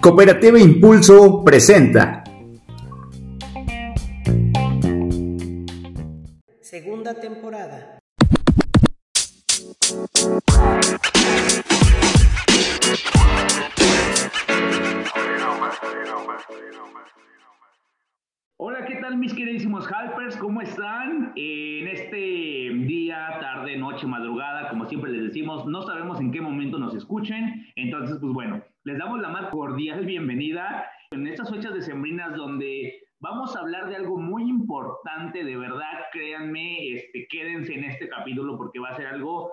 Cooperativa Impulso presenta. Segunda temporada. Hola, ¿qué tal mis queridísimos Hypers? ¿Cómo están? En este día, tarde, noche, madrugada, como siempre les decimos, no sabemos en qué momento nos escuchen. Entonces, pues bueno, les damos la más cordial bienvenida en estas fechas decembrinas donde vamos a hablar de algo muy importante, de verdad, créanme, este, quédense en este capítulo porque va a ser algo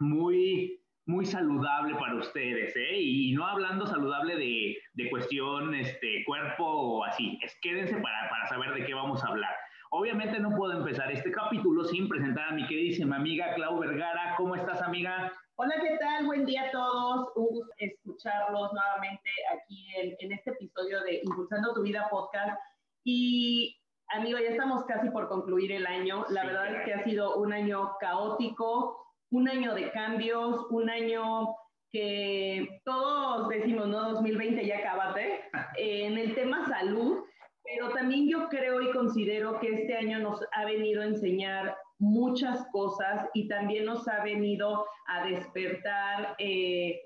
muy muy saludable para ustedes, ¿eh? Y no hablando saludable de, de cuestión este, cuerpo o así, es quédense para, para saber de qué vamos a hablar. Obviamente no puedo empezar este capítulo sin presentar a mi queridísima amiga Clau Vergara. ¿Cómo estás, amiga? Hola, ¿qué tal? Buen día a todos. Un gusto escucharlos nuevamente aquí en, en este episodio de Impulsando tu Vida podcast. Y, amigo, ya estamos casi por concluir el año. La Sí, verdad es que ha sido un año caótico, un año de cambios, un año que todos decimos, no, 2020 ya acabate, en el tema salud, pero también yo creo y considero que este año nos ha venido a enseñar muchas cosas y también nos ha venido a despertar eh,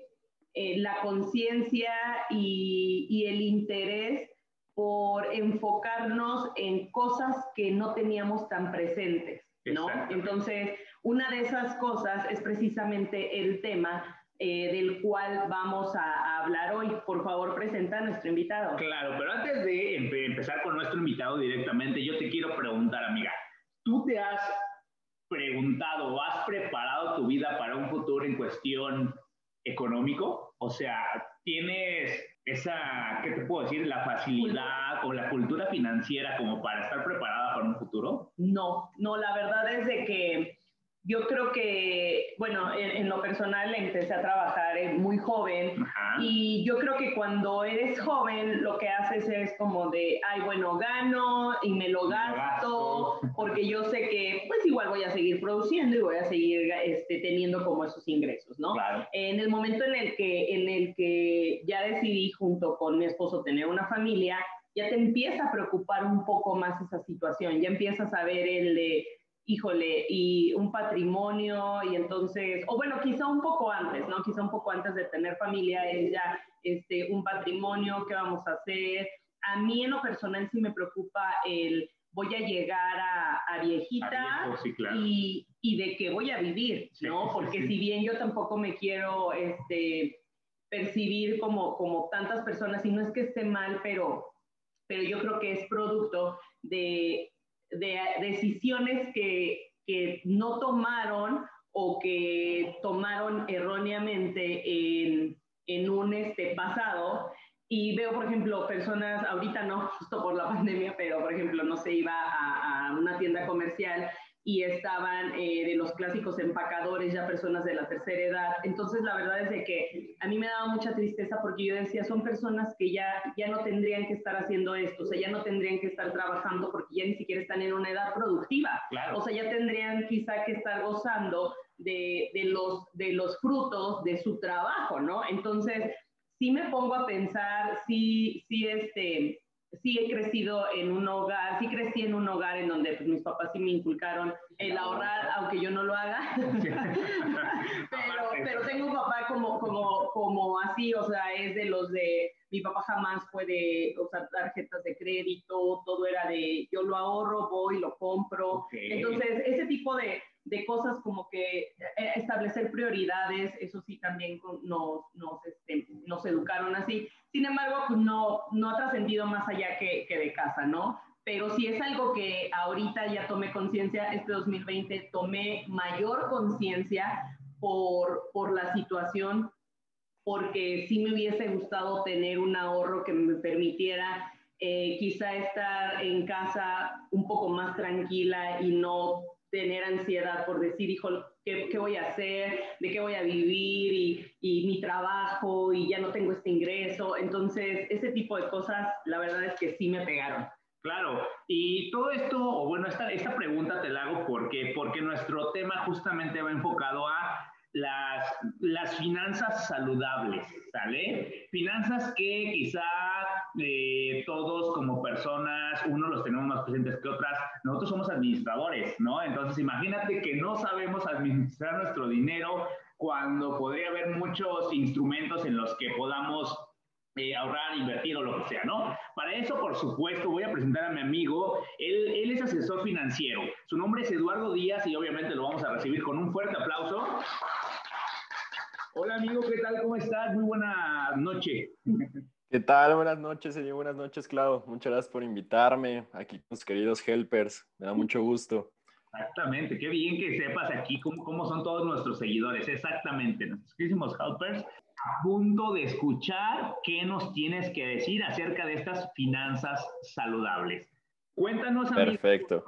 eh, la conciencia y, y el interés por enfocarnos en cosas que no teníamos tan presentes, ¿no? Entonces, una de esas cosas es precisamente el tema eh, del cual vamos a, a hablar hoy. Por favor, presenta a nuestro invitado. Claro, pero antes de empe- empezar con nuestro invitado directamente, yo te quiero preguntar, amiga, ¿tú te has preguntado o has preparado tu vida para un futuro en cuestión económico? O sea, ¿tienes esa, ¿qué te puedo decir? La facilidad o la cultura financiera como para estar preparada para un futuro? No, no, la verdad es de que yo creo que, bueno, en, en lo personal empecé a trabajar eh, muy joven Ajá. y yo creo que cuando eres joven lo que haces es como de, ay, bueno, gano y me lo Me lo gasto gasto. porque yo sé que pues igual voy a seguir produciendo y voy a seguir este, teniendo como esos ingresos, ¿no? Claro. En el momento en el que, en el que ya decidí junto con mi esposo tener una familia, ya te empieza a preocupar un poco más esa situación, ya empiezas a ver el de, híjole, y un patrimonio, y entonces, o bueno, quizá un poco antes, ¿no? Quizá un poco antes de tener familia, es ya este, un patrimonio, ¿qué vamos a hacer? A mí en lo personal sí me preocupa el, voy a llegar a, a viejita A viejo, sí, claro. y, y de qué voy a vivir, Sí, ¿no? Porque sí. si bien yo tampoco me quiero este, percibir como, como tantas personas, y no es que esté mal, pero, pero yo creo que es producto de, de decisiones que, que no tomaron o que tomaron erróneamente en, en un este, pasado. Y veo, por ejemplo, personas, ahorita no, justo por la pandemia, pero por ejemplo, no se iba a, a una tienda comercial y estaban eh, de los clásicos empacadores, ya personas de la tercera edad. Entonces, la verdad es de que a mí me daba mucha tristeza porque yo decía, son personas que ya, ya no tendrían que estar haciendo esto, o sea, ya no tendrían que estar trabajando porque ya ni siquiera están en una edad productiva. Claro. O sea, ya tendrían quizá que estar gozando de, de, los, de los frutos de su trabajo, ¿no? Entonces, sí me pongo a pensar, sí, sí, este, sí he crecido en un hogar, sí crecí en un hogar en donde pues, mis papás sí me inculcaron el ahorrar, aunque yo no lo haga. pero, pero tengo un papá como, como, como así, o sea, es de los de, mi papá jamás puede usar tarjetas de crédito, todo era de, yo lo ahorro, voy, lo compro. Entonces, ese tipo de, de cosas como que eh, establecer prioridades, eso sí también nos, nos, este, nos educaron así. Sin embargo, pues no, no ha trascendido más allá que, que de casa, ¿no? Pero sí es algo que ahorita ya tomé conciencia, este 2020 tomé mayor conciencia por, por la situación, porque sí me hubiese gustado tener un ahorro que me permitiera eh, quizá estar en casa un poco más tranquila y no tener ansiedad por decir, hijo, ¿qué, qué voy a hacer? ¿De qué voy a vivir? Y, y mi trabajo y ya no tengo este ingreso. Entonces, ese tipo de cosas, la verdad es que sí me pegaron. Claro, y todo esto, o bueno, esta, esta pregunta te la hago porque, porque nuestro tema justamente va enfocado a las, las finanzas saludables, ¿sale? Finanzas que quizá eh, todos como personas, unos los tenemos más presentes que otras, nosotros somos administradores, ¿no? Entonces imagínate que no sabemos administrar nuestro dinero cuando podría haber muchos instrumentos en los que podamos eh, ahorrar, invertir o lo que sea, ¿no? Para eso, por supuesto, voy a presentar a mi amigo. Él, él, es asesor financiero. Su nombre es Eduardo Díaz y obviamente lo vamos a recibir con un fuerte aplauso. Hola amigo, ¿qué tal? ¿Cómo estás? Muy buena noche. ¿Qué tal? Buenas noches, señor. Buenas noches, Clau. Muchas gracias por invitarme aquí con queridos helpers. Me da mucho gusto. Exactamente, qué bien que sepas aquí cómo, cómo son todos nuestros seguidores. Exactamente, nuestros queridísimos helpers a punto de escuchar qué nos tienes que decir acerca de estas finanzas saludables. Cuéntanos. Perfecto.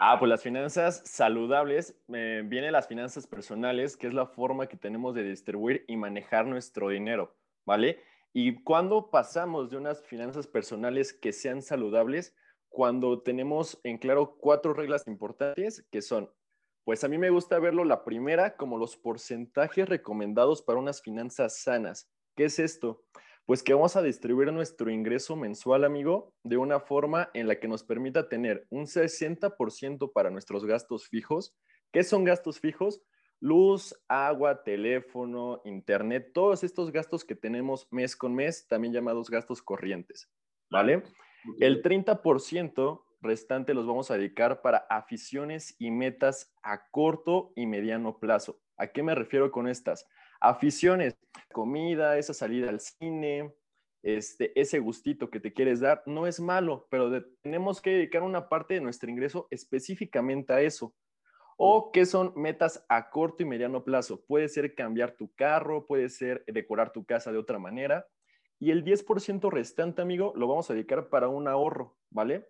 Ah, pues las finanzas saludables, eh, vienen las finanzas personales, que es la forma que tenemos de distribuir y manejar nuestro dinero, ¿vale? Y cuando pasamos de unas finanzas personales que sean saludables, cuando tenemos en claro cuatro reglas importantes, que son, pues a mí me gusta verlo la primera como los porcentajes recomendados para unas finanzas sanas. ¿Qué es esto? Pues que vamos a distribuir nuestro ingreso mensual, amigo, de una forma en la que nos permita tener un 60% para nuestros gastos fijos. ¿Qué son gastos fijos? Luz, agua, teléfono, internet, todos estos gastos que tenemos mes con mes, también llamados gastos corrientes, ¿vale? El 30% restante los vamos a dedicar para aficiones y metas a corto y mediano plazo. ¿A qué me refiero con estas? aficiones, comida, esa salida al cine, este, ese gustito que te quieres dar, no es malo, pero tenemos que dedicar una parte de nuestro ingreso específicamente a eso. O que son metas a corto y mediano plazo. Puede ser cambiar tu carro, puede ser decorar tu casa de otra manera. Y el 10% restante, amigo, lo vamos a dedicar para un ahorro, ¿vale?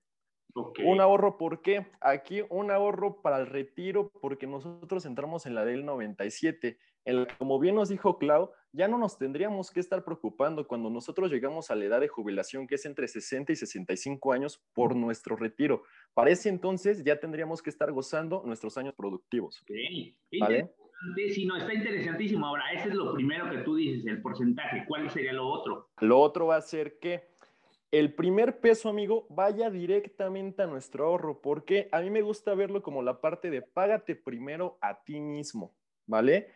Un ahorro, ¿por qué? Aquí un ahorro para el retiro, porque nosotros entramos en la del 97 como bien nos dijo Clau, ya no nos tendríamos que estar preocupando cuando nosotros llegamos a la edad de jubilación, que es entre 60 y 65 años, por nuestro retiro. Para ese entonces ya tendríamos que estar gozando nuestros años productivos. Sí, ¿Vale? Sí, no, está interesantísimo. Ahora, ese es lo primero que tú dices, el porcentaje. ¿Cuál sería lo otro? Lo otro va a ser que el primer peso, amigo, vaya directamente a nuestro ahorro, porque a mí me gusta verlo como la parte de págate primero a ti mismo, ¿vale?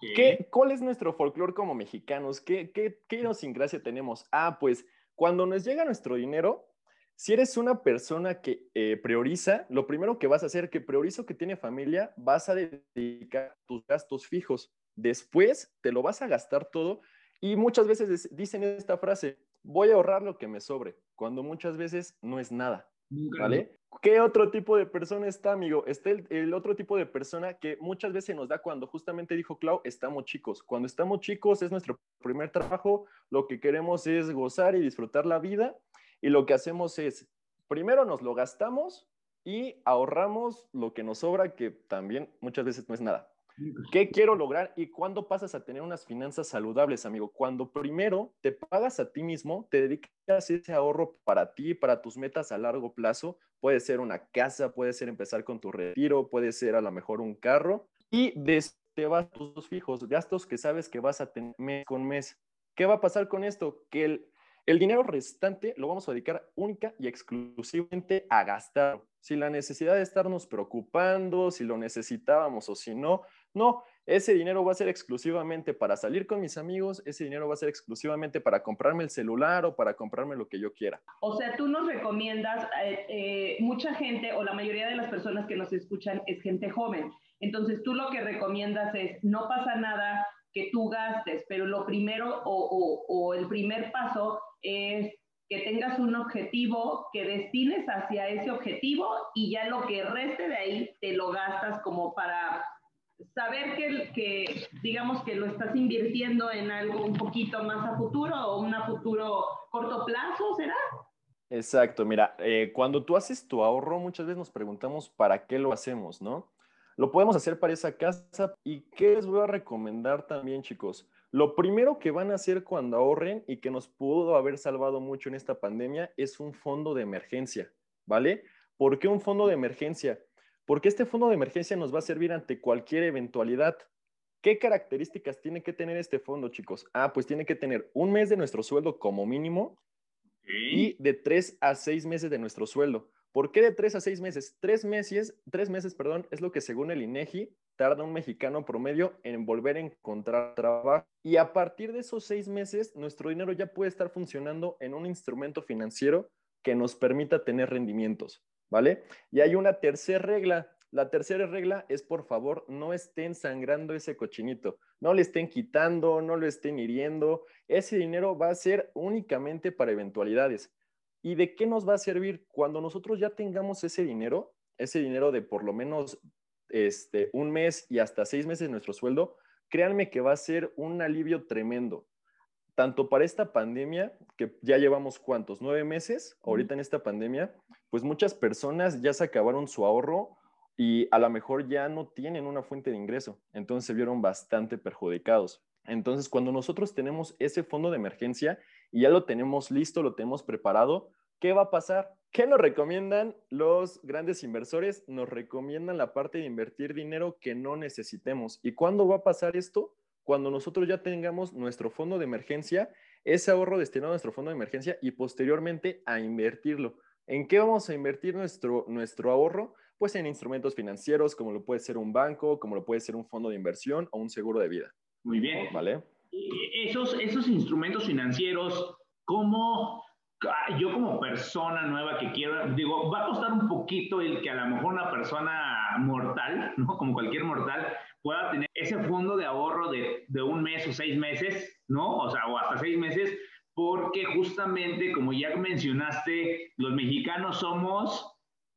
¿Qué, ¿Cuál es nuestro folclore como mexicanos? ¿Qué, qué, qué idiosincrasia tenemos? Ah, pues cuando nos llega nuestro dinero, si eres una persona que eh, prioriza, lo primero que vas a hacer, que priorizo que tiene familia, vas a dedicar tus gastos fijos. Después te lo vas a gastar todo y muchas veces dicen esta frase, voy a ahorrar lo que me sobre, cuando muchas veces no es nada. ¿Vale? ¿Qué otro tipo de persona está, amigo? Está el, otro tipo de persona que muchas veces nos da cuando justamente dijo Clau, estamos chicos. Cuando estamos chicos es nuestro primer trabajo, lo que queremos es gozar y disfrutar la vida y lo que hacemos es, primero nos lo gastamos y ahorramos lo que nos sobra, que también muchas veces no es nada. ¿Qué quiero lograr y cuándo pasas a tener unas finanzas saludables, amigo? Cuando primero te pagas a ti mismo, te dedicas ese ahorro para ti, para tus metas a largo plazo. Puede ser una casa, puede ser empezar con tu retiro, puede ser a lo mejor un carro y te vas tus fijos, gastos que sabes que vas a tener mes con mes. ¿Qué va a pasar con esto? Que el, el dinero restante lo vamos a dedicar única y exclusivamente a gastar. Si la necesidad de estarnos preocupando, si lo necesitábamos o si no, no, ese dinero va a ser exclusivamente para salir con mis amigos, ese dinero va a ser exclusivamente para comprarme el celular o para comprarme lo que yo quiera. O sea, tú nos recomiendas, eh, eh, mucha gente o la mayoría de las personas que nos escuchan es gente joven. Entonces tú lo que recomiendas es, no pasa nada que tú gastes, pero lo primero o, o el primer paso es que tengas un objetivo, que destines hacia ese objetivo y ya lo que reste de ahí te lo gastas como para saber que, digamos que lo estás invirtiendo en algo un poquito más a futuro o un futuro corto plazo, ¿será? Exacto, mira, eh, cuando tú haces tu ahorro, muchas veces nos preguntamos para qué lo hacemos, ¿no? Lo podemos hacer para esa casa y qué les voy a recomendar también, chicos. Lo primero que van a hacer cuando ahorren y que nos pudo haber salvado mucho en esta pandemia es un fondo de emergencia, ¿vale? ¿Por qué un fondo de emergencia? Porque este fondo de emergencia nos va a servir ante cualquier eventualidad. ¿Qué características tiene que tener este fondo, chicos? Ah, pues tiene que tener un mes de nuestro sueldo como mínimo y de tres a seis meses de nuestro sueldo. ¿Por qué de tres a seis meses? Tres meses, tres meses, perdón, es lo que según el INEGI tarda un mexicano promedio en volver a encontrar trabajo. Y a partir de esos seis meses, nuestro dinero ya puede estar funcionando en un instrumento financiero que nos permita tener rendimientos, ¿vale? Y hay una tercera regla. La tercera regla es, por favor, no estén sangrando ese cochinito, no le estén quitando, no lo estén hiriendo. Ese dinero va a ser únicamente para eventualidades. ¿Y de qué nos va a servir cuando nosotros ya tengamos ese dinero? Ese dinero de por lo menos este, un mes y hasta seis meses de nuestro sueldo, créanme que va a ser un alivio tremendo tanto para esta pandemia, que ya llevamos cuántos, nueve meses ahorita en esta pandemia, pues muchas personas ya se acabaron su ahorro y a lo mejor ya no tienen una fuente de ingreso, entonces se vieron bastante perjudicados. Entonces, cuando nosotros tenemos ese fondo de emergencia y ya lo tenemos listo, lo tenemos preparado, ¿qué va a pasar? ¿Qué nos recomiendan los grandes inversores? Nos recomiendan la parte de invertir dinero que no necesitemos. ¿Y cuándo va a pasar esto? cuando nosotros ya tengamos nuestro fondo de emergencia, ese ahorro destinado a nuestro fondo de emergencia y posteriormente a invertirlo. ¿En qué vamos a invertir nuestro, nuestro ahorro? Pues en instrumentos financieros, como lo puede ser un banco, como lo puede ser un fondo de inversión o un seguro de vida. Muy bien. ¿Vale? Esos, esos instrumentos financieros, ¿cómo yo como persona nueva que quiero, digo, va a costar un poquito el que a lo mejor una persona mortal, ¿no? Como cualquier mortal, pueda tener ese fondo de ahorro de, de, un mes o seis meses, ¿no? O sea, o hasta seis meses, porque justamente, como ya mencionaste, los mexicanos somos,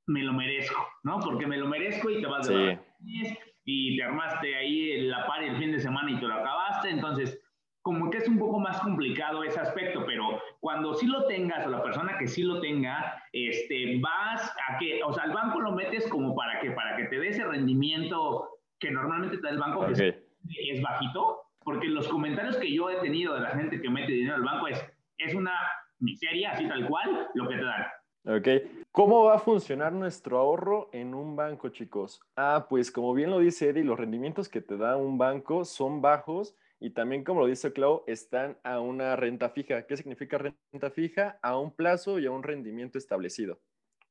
me lo merezco, ¿no? Porque me lo merezco y te vas de sí. y te armaste ahí la par el fin de semana y te lo acabaste, entonces como que es un poco más complicado ese aspecto, pero cuando sí lo tengas o la persona que sí lo tenga, este, vas a que, o sea, el banco lo metes como para que, para que te dé ese rendimiento que normalmente te da el banco, que es, bajito, porque los comentarios que yo he tenido de la gente que mete dinero al banco es, es una miseria, así tal cual, lo que te dan. Ok. ¿Cómo va a funcionar nuestro ahorro en un banco, chicos? Ah, pues como bien lo dice Eddie, los rendimientos que te da un banco son bajos y también, como lo dice Clau, están a una renta fija. ¿Qué significa renta fija? A un plazo y a un rendimiento establecido.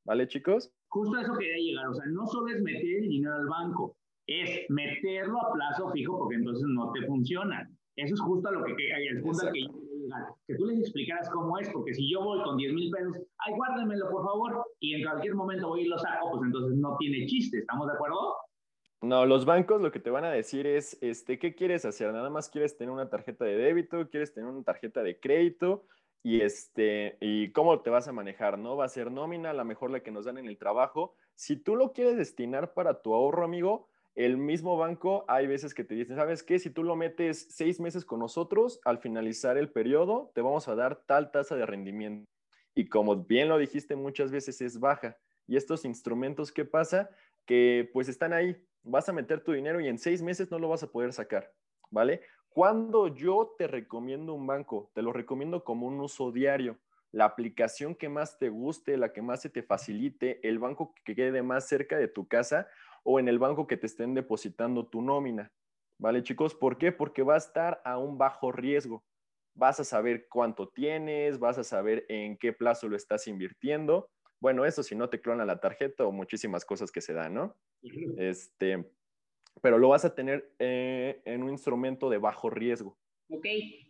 ¿Vale, chicos? Justo a eso quería llegar. O sea, no solo es meter el dinero al banco, es meterlo a plazo fijo porque entonces no te funciona. Eso es justo lo que, el punto que que tú les explicaras cómo es, porque si yo voy con 10 mil pesos, ay, guárdemelo por favor, y en cualquier momento voy y lo saco, pues entonces no tiene chiste, ¿estamos de acuerdo? No, los bancos lo que te van a decir es, este, ¿qué quieres hacer? Nada más quieres tener una tarjeta de débito, quieres tener una tarjeta de crédito y este, y cómo te vas a manejar, ¿no? Va a ser nómina, a lo mejor la que nos dan en el trabajo. Si tú lo quieres destinar para tu ahorro, amigo, el mismo banco, hay veces que te dicen, ¿sabes qué? Si tú lo metes seis meses con nosotros, al finalizar el periodo, te vamos a dar tal tasa de rendimiento. Y como bien lo dijiste, muchas veces es baja. Y estos instrumentos, ¿qué pasa? Que pues están ahí. Vas a meter tu dinero y en seis meses no lo vas a poder sacar, ¿vale? Cuando yo te recomiendo un banco, te lo recomiendo como un uso diario. La aplicación que más te guste, la que más se te facilite, el banco que quede más cerca de tu casa o en el banco que te estén depositando tu nómina. ¿Vale, chicos? ¿Por qué? Porque va a estar a un bajo riesgo. Vas a saber cuánto tienes, vas a saber en qué plazo lo estás invirtiendo. Bueno, eso si no te clona la tarjeta o muchísimas cosas que se dan, ¿no? Este, pero lo vas a tener eh, en un instrumento de bajo riesgo. Ok.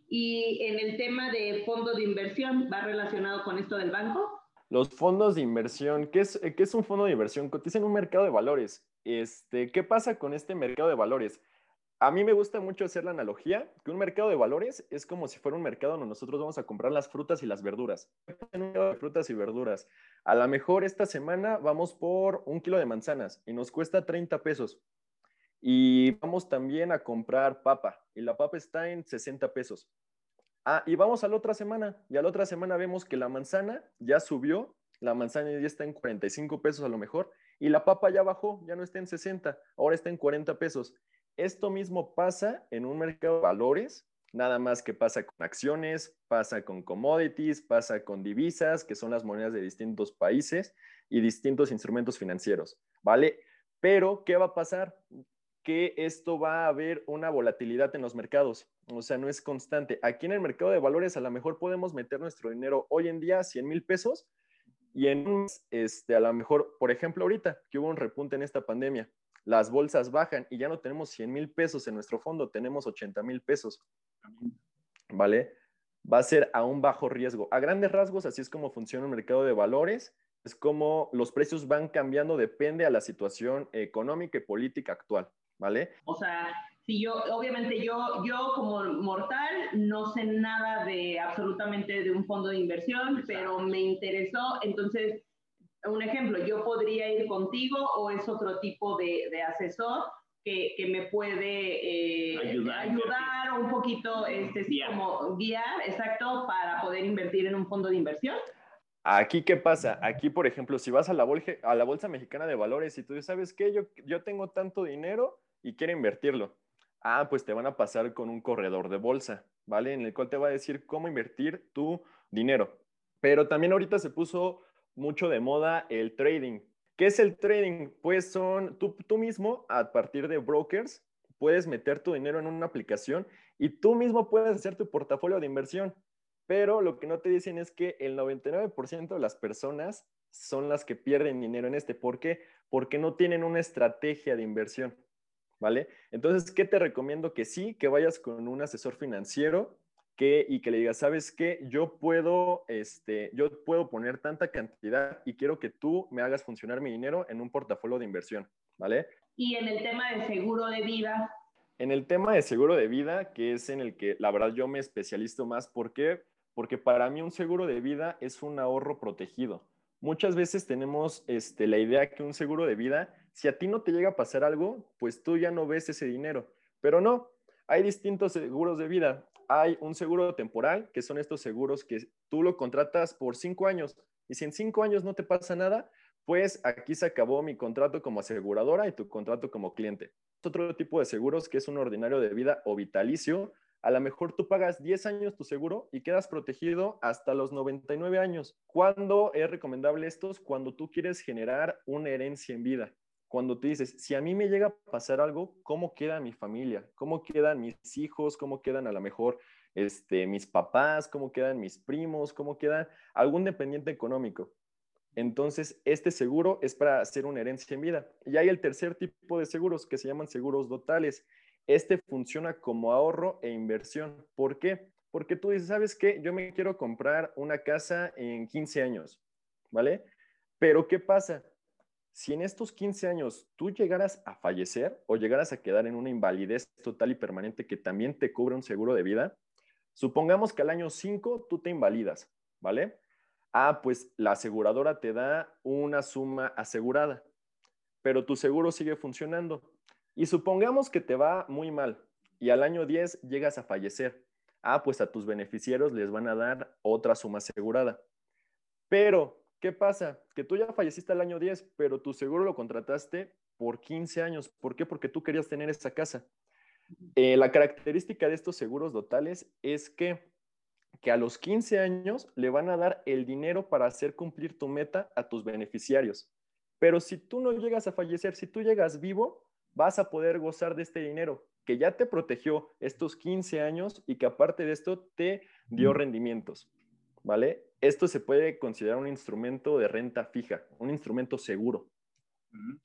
Y en el tema de fondo de inversión, ¿va relacionado con esto del banco? Los fondos de inversión, ¿qué es, qué es un fondo de inversión? Cotiza en un mercado de valores. Este, ¿Qué pasa con este mercado de valores? A mí me gusta mucho hacer la analogía que un mercado de valores es como si fuera un mercado donde nosotros vamos a comprar las frutas y las verduras. frutas y verduras. A lo mejor esta semana vamos por un kilo de manzanas y nos cuesta 30 pesos. Y vamos también a comprar papa y la papa está en 60 pesos. Ah, y vamos a la otra semana y a la otra semana vemos que la manzana ya subió, la manzana ya está en 45 pesos a lo mejor y la papa ya bajó, ya no está en 60, ahora está en 40 pesos. Esto mismo pasa en un mercado de valores, nada más que pasa con acciones, pasa con commodities, pasa con divisas, que son las monedas de distintos países y distintos instrumentos financieros, ¿vale? Pero, ¿qué va a pasar? que esto va a haber una volatilidad en los mercados, o sea, no es constante. Aquí en el mercado de valores a lo mejor podemos meter nuestro dinero hoy en día 100 mil pesos y en este, a lo mejor, por ejemplo, ahorita que hubo un repunte en esta pandemia, las bolsas bajan y ya no tenemos 100 mil pesos en nuestro fondo, tenemos 80 mil pesos. ¿Vale? Va a ser a un bajo riesgo. A grandes rasgos, así es como funciona el mercado de valores. Es como los precios van cambiando, depende a la situación económica y política actual. ¿Vale? O sea, si yo, obviamente yo, yo como mortal no sé nada de absolutamente de un fondo de inversión, pero me interesó, entonces, un ejemplo, yo podría ir contigo o es otro tipo de, de asesor que, que, me puede eh, ayudar, ayudar un poquito, este, sí, como guiar, exacto, para poder invertir en un fondo de inversión. Aquí, ¿qué pasa? Aquí, por ejemplo, si vas a la, bolsa, a la Bolsa Mexicana de Valores y tú sabes que yo, yo tengo tanto dinero y quiero invertirlo, Ah, pues te van a pasar con un corredor de bolsa, ¿vale? En el cual te va a decir cómo invertir tu dinero. Pero también ahorita se puso mucho de moda el trading. ¿Qué es el trading? Pues son tú, tú mismo, a partir de brokers, puedes meter tu dinero en una aplicación y tú mismo puedes hacer tu portafolio de inversión. Pero lo que no te dicen es que el 99% de las personas son las que pierden dinero en este. ¿Por qué? Porque no tienen una estrategia de inversión. ¿Vale? Entonces, ¿qué te recomiendo? Que sí, que vayas con un asesor financiero que, y que le digas, ¿sabes qué? Yo puedo, este, yo puedo poner tanta cantidad y quiero que tú me hagas funcionar mi dinero en un portafolio de inversión, ¿vale? Y en el tema de seguro de vida. En el tema de seguro de vida, que es en el que la verdad yo me especializo más, ¿por qué? Porque para mí un seguro de vida es un ahorro protegido. Muchas veces tenemos este, la idea que un seguro de vida si a ti no te llega a pasar algo, pues tú ya no ves ese dinero. Pero no, hay distintos seguros de vida. Hay un seguro temporal, que son estos seguros que tú lo contratas por cinco años. Y si en cinco años no te pasa nada, pues aquí se acabó mi contrato como aseguradora y tu contrato como cliente. Otro tipo de seguros que es un ordinario de vida o vitalicio. A lo mejor tú pagas 10 años tu seguro y quedas protegido hasta los 99 años. ¿Cuándo es recomendable estos? Cuando tú quieres generar una herencia en vida cuando tú dices, si a mí me llega a pasar algo, ¿cómo queda mi familia? ¿Cómo quedan mis hijos? ¿Cómo quedan a lo mejor este, mis papás? ¿Cómo quedan mis primos? ¿Cómo queda algún dependiente económico? Entonces, este seguro es para hacer una herencia en vida. Y hay el tercer tipo de seguros que se llaman seguros dotales. Este funciona como ahorro e inversión. ¿Por qué? Porque tú dices, ¿sabes qué? Yo me quiero comprar una casa en 15 años, ¿vale? Pero ¿qué pasa? Si en estos 15 años tú llegaras a fallecer o llegaras a quedar en una invalidez total y permanente que también te cubre un seguro de vida, supongamos que al año 5 tú te invalidas, ¿vale? Ah, pues la aseguradora te da una suma asegurada, pero tu seguro sigue funcionando. Y supongamos que te va muy mal y al año 10 llegas a fallecer. Ah, pues a tus beneficiarios les van a dar otra suma asegurada. Pero ¿Qué pasa? Que tú ya falleciste el año 10, pero tu seguro lo contrataste por 15 años. ¿Por qué? Porque tú querías tener esa casa. Eh, la característica de estos seguros dotales es que, que a los 15 años le van a dar el dinero para hacer cumplir tu meta a tus beneficiarios. Pero si tú no llegas a fallecer, si tú llegas vivo, vas a poder gozar de este dinero que ya te protegió estos 15 años y que aparte de esto te dio rendimientos. ¿Vale? Esto se puede considerar un instrumento de renta fija, un instrumento seguro.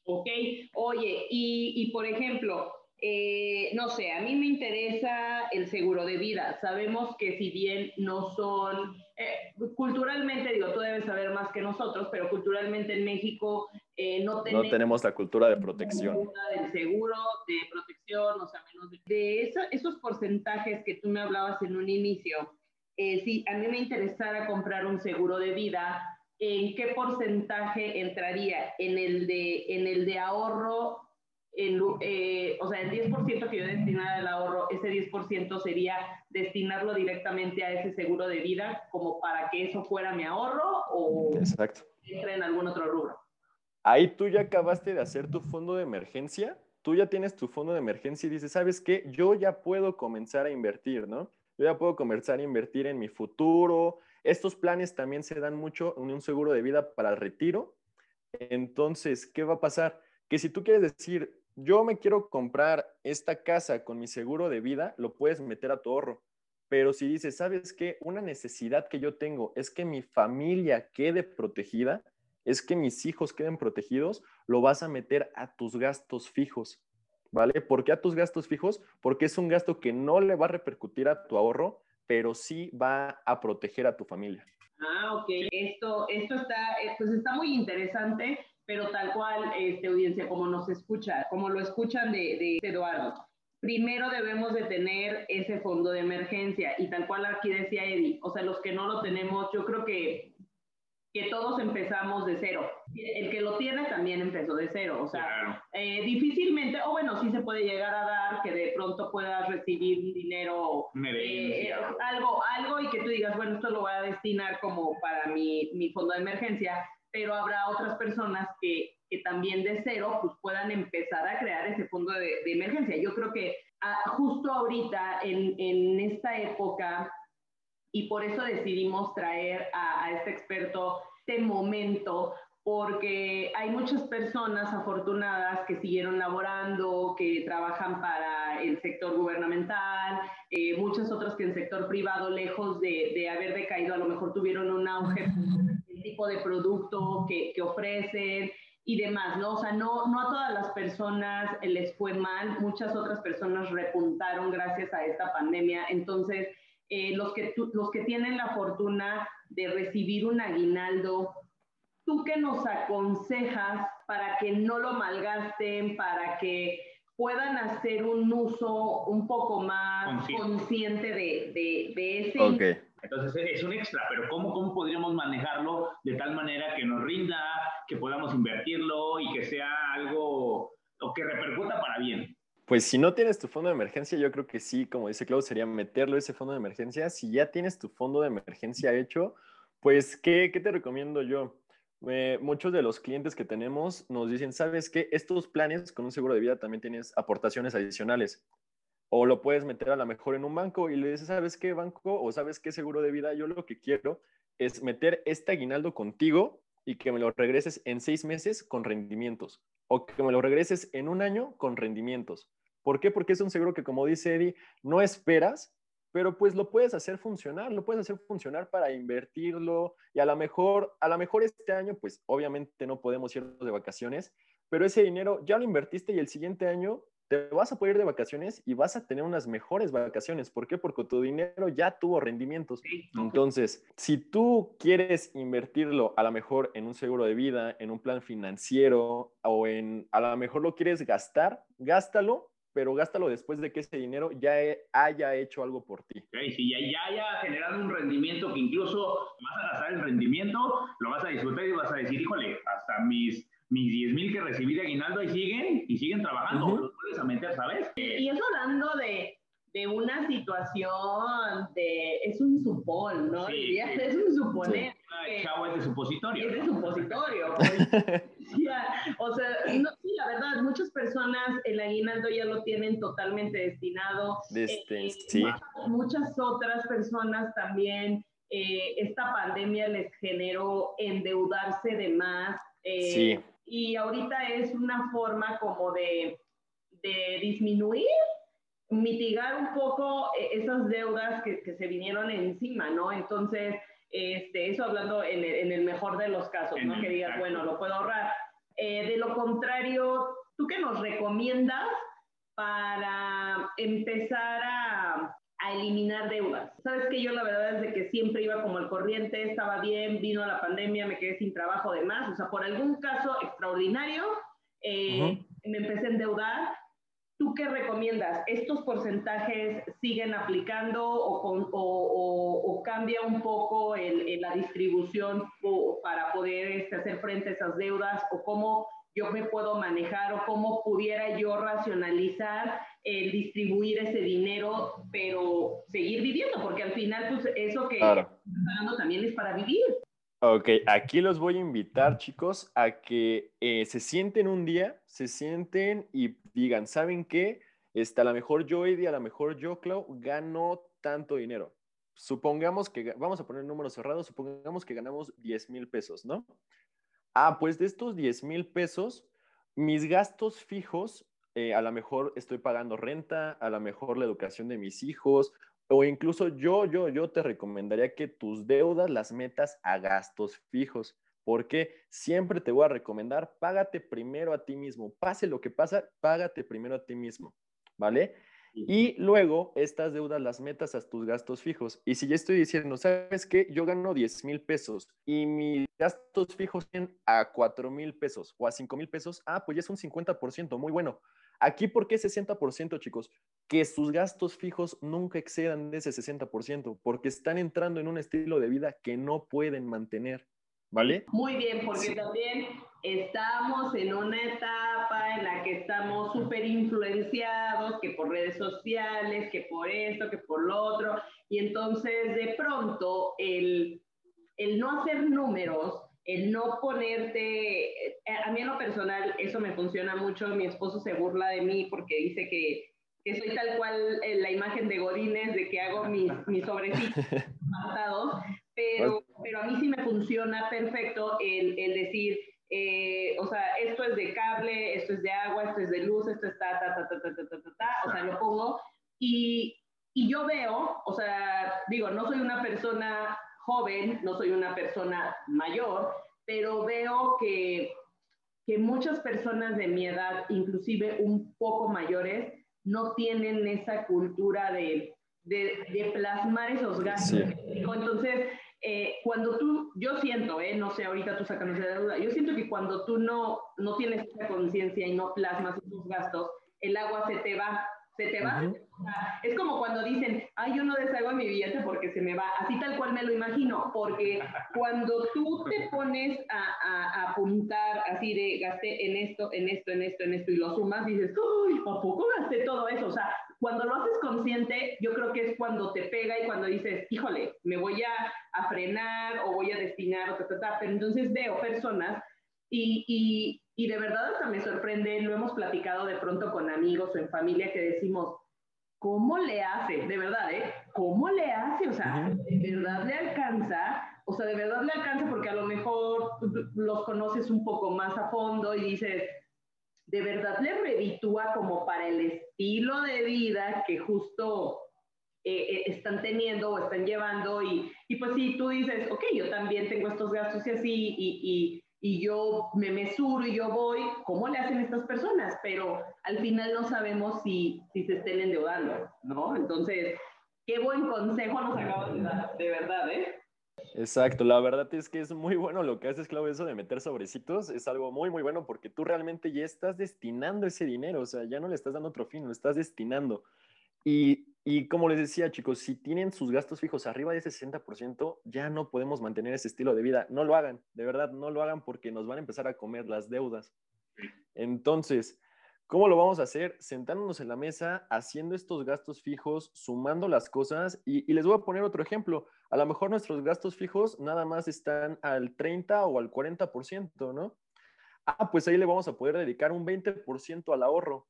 Ok, oye, y, por ejemplo, eh, no sé, a mí me interesa el seguro de vida. Sabemos que si bien no son, eh, culturalmente, digo, tú debes saber más que nosotros, pero culturalmente en México eh, no, tenemos, no, tenemos, la cultura de protección. Del seguro, de protección, o sea, menos de, de esos porcentajes que tú me hablabas en un inicio eh, si a mí me interesara comprar un seguro de vida, ¿en qué porcentaje entraría? ¿En el de, en el de ahorro? Eh, o sea, el 10% que yo destinara al ahorro, ese 10% sería destinarlo directamente a ese seguro de vida como para que eso fuera mi ahorro o Exacto. entra en algún otro rubro. Ahí tú ya acabaste de hacer tu fondo de emergencia, tú ya tienes tu fondo de emergencia y dices, ¿sabes qué? Yo ya puedo comenzar a invertir, ¿no? Yo ya puedo comenzar a invertir en mi futuro. Estos planes también se dan mucho en un seguro de vida para el retiro. Entonces, ¿qué va a pasar? Que si tú quieres decir, yo me quiero comprar esta casa con mi seguro de vida, lo puedes meter a tu ahorro. Pero si dices, ¿sabes qué? Una necesidad que yo tengo es que mi familia quede protegida, es que mis hijos queden protegidos, lo vas a meter a tus gastos fijos, ¿vale? ¿Por qué a tus gastos fijos? Porque es un gasto que no le va a repercutir a tu ahorro, pero sí va a proteger a tu familia. Ah, ok. Esto, esto está, eh, pues está muy interesante, pero tal cual, este, audiencia, como nos escucha, como lo escuchan de, de Eduardo primero debemos de tener ese fondo de emergencia y tal cual aquí decía Eddie, o sea, los que no lo tenemos, yo creo que, que todos empezamos de cero. El que lo tiene también empezó de cero, o sea, eh, difícilmente, o bueno, sí se puede llegar a dar que de pronto puedas recibir dinero, eh, algo, algo y que tú digas, bueno, esto lo voy a destinar como para mi, mi fondo de emergencia, pero habrá otras personas que que también de cero pues puedan empezar a crear ese fondo de, emergencia. Yo creo que ah, justo ahorita, en, en, esta época, y por eso decidimos traer a, a este experto este momento, porque hay muchas personas afortunadas que siguieron laborando, que trabajan para el sector gubernamental, eh, muchas otras que en el sector privado, lejos de, de, haber decaído, a lo mejor tuvieron un auge el tipo de producto que, que ofrecen, y demás, ¿no? O sea, no, no a todas las personas les fue mal, muchas otras personas repuntaron gracias a esta pandemia, entonces eh, los, que los que tienen la fortuna de recibir un aguinaldo, ¿tú qué nos aconsejas para que no lo malgasten, para que puedan hacer un uso un poco más consciente, de, de, de, ese okay. Entonces es un extra, pero ¿cómo, ¿cómo podríamos manejarlo de tal manera que nos rinda, que podamos invertirlo y que sea algo o que repercuta para bien? Pues si no tienes tu fondo de emergencia, yo creo que sí, como dice Claudio, sería meterlo ese fondo de emergencia. Si ya tienes tu fondo de emergencia hecho, pues, ¿qué, qué te recomiendo yo? Eh, muchos de los clientes que tenemos nos dicen, ¿sabes qué? Estos planes con un seguro de vida también tienes aportaciones adicionales. O lo puedes meter a lo mejor en un banco y le dices, ¿sabes qué banco? O ¿sabes qué seguro de vida? Yo lo que quiero es meter este aguinaldo contigo y que me lo regreses en seis meses con rendimientos. O que me lo regreses en un año con rendimientos. ¿Por qué? Porque es un seguro que, como dice Eddie, no esperas, pero pues lo puedes hacer funcionar, lo puedes hacer funcionar para invertirlo y a lo mejor, a lo mejor este año, pues obviamente no podemos ir de vacaciones, pero ese dinero ya lo invertiste y el siguiente año te vas a poder ir de vacaciones y vas a tener unas mejores vacaciones. ¿Por qué? Porque tu dinero ya tuvo rendimientos. Entonces, si tú quieres invertirlo a lo mejor en un seguro de vida, en un plan financiero o en, a lo mejor lo quieres gastar, gástalo, pero gástalo después de que ese dinero ya haya hecho algo por ti. Okay, si ya, ya haya generado un rendimiento que incluso vas a gastar el rendimiento, lo vas a disfrutar y vas a decir, híjole, hasta mis mis 10 mil que recibí de aguinaldo ahí siguen y siguen trabajando, los puedes a meter, ¿sabes? Y eso hablando de, de una situación de, es un supón, ¿no? Sí, Es un suponer. Sí. chavo es de supositorio. Es de supositorio. o sea, no, sí, la verdad, muchas personas el aguinaldo ya lo tienen totalmente destinado. Este, sí. Muchas otras personas también, eh, esta pandemia les generó endeudarse de más. Eh, sí y ahorita es una forma como de, de disminuir, mitigar un poco eh, esas deudas que, que, se vinieron encima, ¿no? Entonces, este, eso hablando en el, en el mejor de los casos, ¿no? Que digas, bueno, lo puedo ahorrar. Eh, de lo contrario, ¿tú qué nos recomiendas para empezar a a eliminar deudas. Sabes que yo la verdad es de que siempre iba como al corriente, estaba bien, vino la pandemia, me quedé sin trabajo además, o sea, por algún caso extraordinario, eh, me empecé a endeudar. ¿Tú qué recomiendas? ¿Estos porcentajes siguen aplicando o, o, cambia un poco el, la distribución para poder este, hacer frente a esas deudas? ¿O cómo yo me puedo manejar o cómo pudiera yo racionalizar el distribuir ese dinero, pero seguir viviendo, porque al final, pues eso que claro. pagando también es para vivir. Ok, aquí los voy a invitar, chicos, a que eh, se sienten un día, se sienten y digan, ¿saben qué? Este, a lo mejor yo, Eddie, a lo mejor yo, Clau, gano tanto dinero. Supongamos que, vamos a poner números cerrados, supongamos que ganamos 10 mil pesos, ¿no? Ah, pues de estos 10 mil pesos, mis gastos fijos eh, a lo mejor estoy pagando renta, a lo mejor la educación de mis hijos, o incluso yo, yo, yo te recomendaría que tus deudas las metas a gastos fijos. Porque siempre te voy a recomendar, págate primero a ti mismo. Pase lo que pasa, págate primero a ti mismo. ¿Vale? Y luego estas deudas las metas a tus gastos fijos. Y si ya estoy diciendo, ¿sabes qué? Yo gano 10 mil pesos y mis gastos fijos tienen a 4 mil pesos o a 5 mil pesos, ah, pues ya es un 50%, muy bueno. Aquí, ¿por qué 60%, chicos? Que sus gastos fijos nunca excedan de ese 60%, porque están entrando en un estilo de vida que no pueden mantener. ¿Vale? Muy bien, porque también estamos en una etapa en la que estamos súper influenciados, que por redes sociales, que por esto, que por lo otro, y entonces de pronto el, el no hacer números, el no ponerte, eh, a mí en lo personal eso me funciona mucho, mi esposo se burla de mí porque dice que, que soy tal cual eh, la imagen de Godines, de que hago mis, mis sobrecitos pero, pero a mí sí me funciona perfecto el, el decir, eh, o sea, esto es de cable, esto es de agua, esto es de luz, esto es ta, ta, ta, ta, ta, ta, ta, ta, o sea, lo pongo y, y yo veo, o sea, digo, no soy una persona joven, no soy una persona mayor, pero veo que, que muchas personas de mi edad, inclusive un poco mayores, no tienen esa cultura de, de, de plasmar esos gastos. Entonces, eh, cuando tú, yo siento, eh, no sé, ahorita tú sacas de duda, yo siento que cuando tú no, no tienes esa conciencia y no plasmas esos gastos, el agua se te va, se te va. Es como cuando dicen, ay, yo no deshago mi billete porque se me va. Así tal cual me lo imagino, porque cuando tú te pones a, a, apuntar así de gasté en esto, en esto, en esto, en esto y lo sumas, dices, uy, ¿a poco gasté todo eso? O sea, cuando lo haces consciente, yo creo que es cuando te pega y cuando dices, híjole, me voy a, frenar o voy a destinar o ta, ta, ta. Pero entonces veo personas y, y, y de verdad hasta me sorprende, lo hemos platicado de pronto con amigos o en familia que decimos, ¿cómo le hace? De verdad, ¿eh? ¿Cómo le hace? O sea, ¿de verdad le alcanza? O sea, de verdad le alcanza porque a lo mejor los conoces un poco más a fondo y dices, de verdad le reditúa como para el estilo de vida que justo eh, eh, están teniendo o están llevando y, y, pues si tú dices, ok, yo también tengo estos gastos y así y, y, yo me mesuro y yo voy, ¿cómo le hacen estas personas? Pero al final no sabemos si, si se estén endeudando, ¿no? Entonces, qué buen consejo nos acabas de dar, de verdad, ¿eh? Exacto, la verdad es que es muy bueno lo que haces, Claudio, eso de meter sobrecitos, es algo muy, muy bueno porque tú realmente ya estás destinando ese dinero, o sea, ya no le estás dando otro fin, lo estás destinando. Y, y como les decía, chicos, si tienen sus gastos fijos arriba de ese 60%, ya no podemos mantener ese estilo de vida. No lo hagan, de verdad, no lo hagan porque nos van a empezar a comer las deudas. Entonces, ¿Cómo lo vamos a hacer? Sentándonos en la mesa, haciendo estos gastos fijos, sumando las cosas y, les voy a poner otro ejemplo. A lo mejor nuestros gastos fijos nada más están al 30 o al 40%, ¿no? Ah, pues ahí le vamos a poder dedicar un 20% al ahorro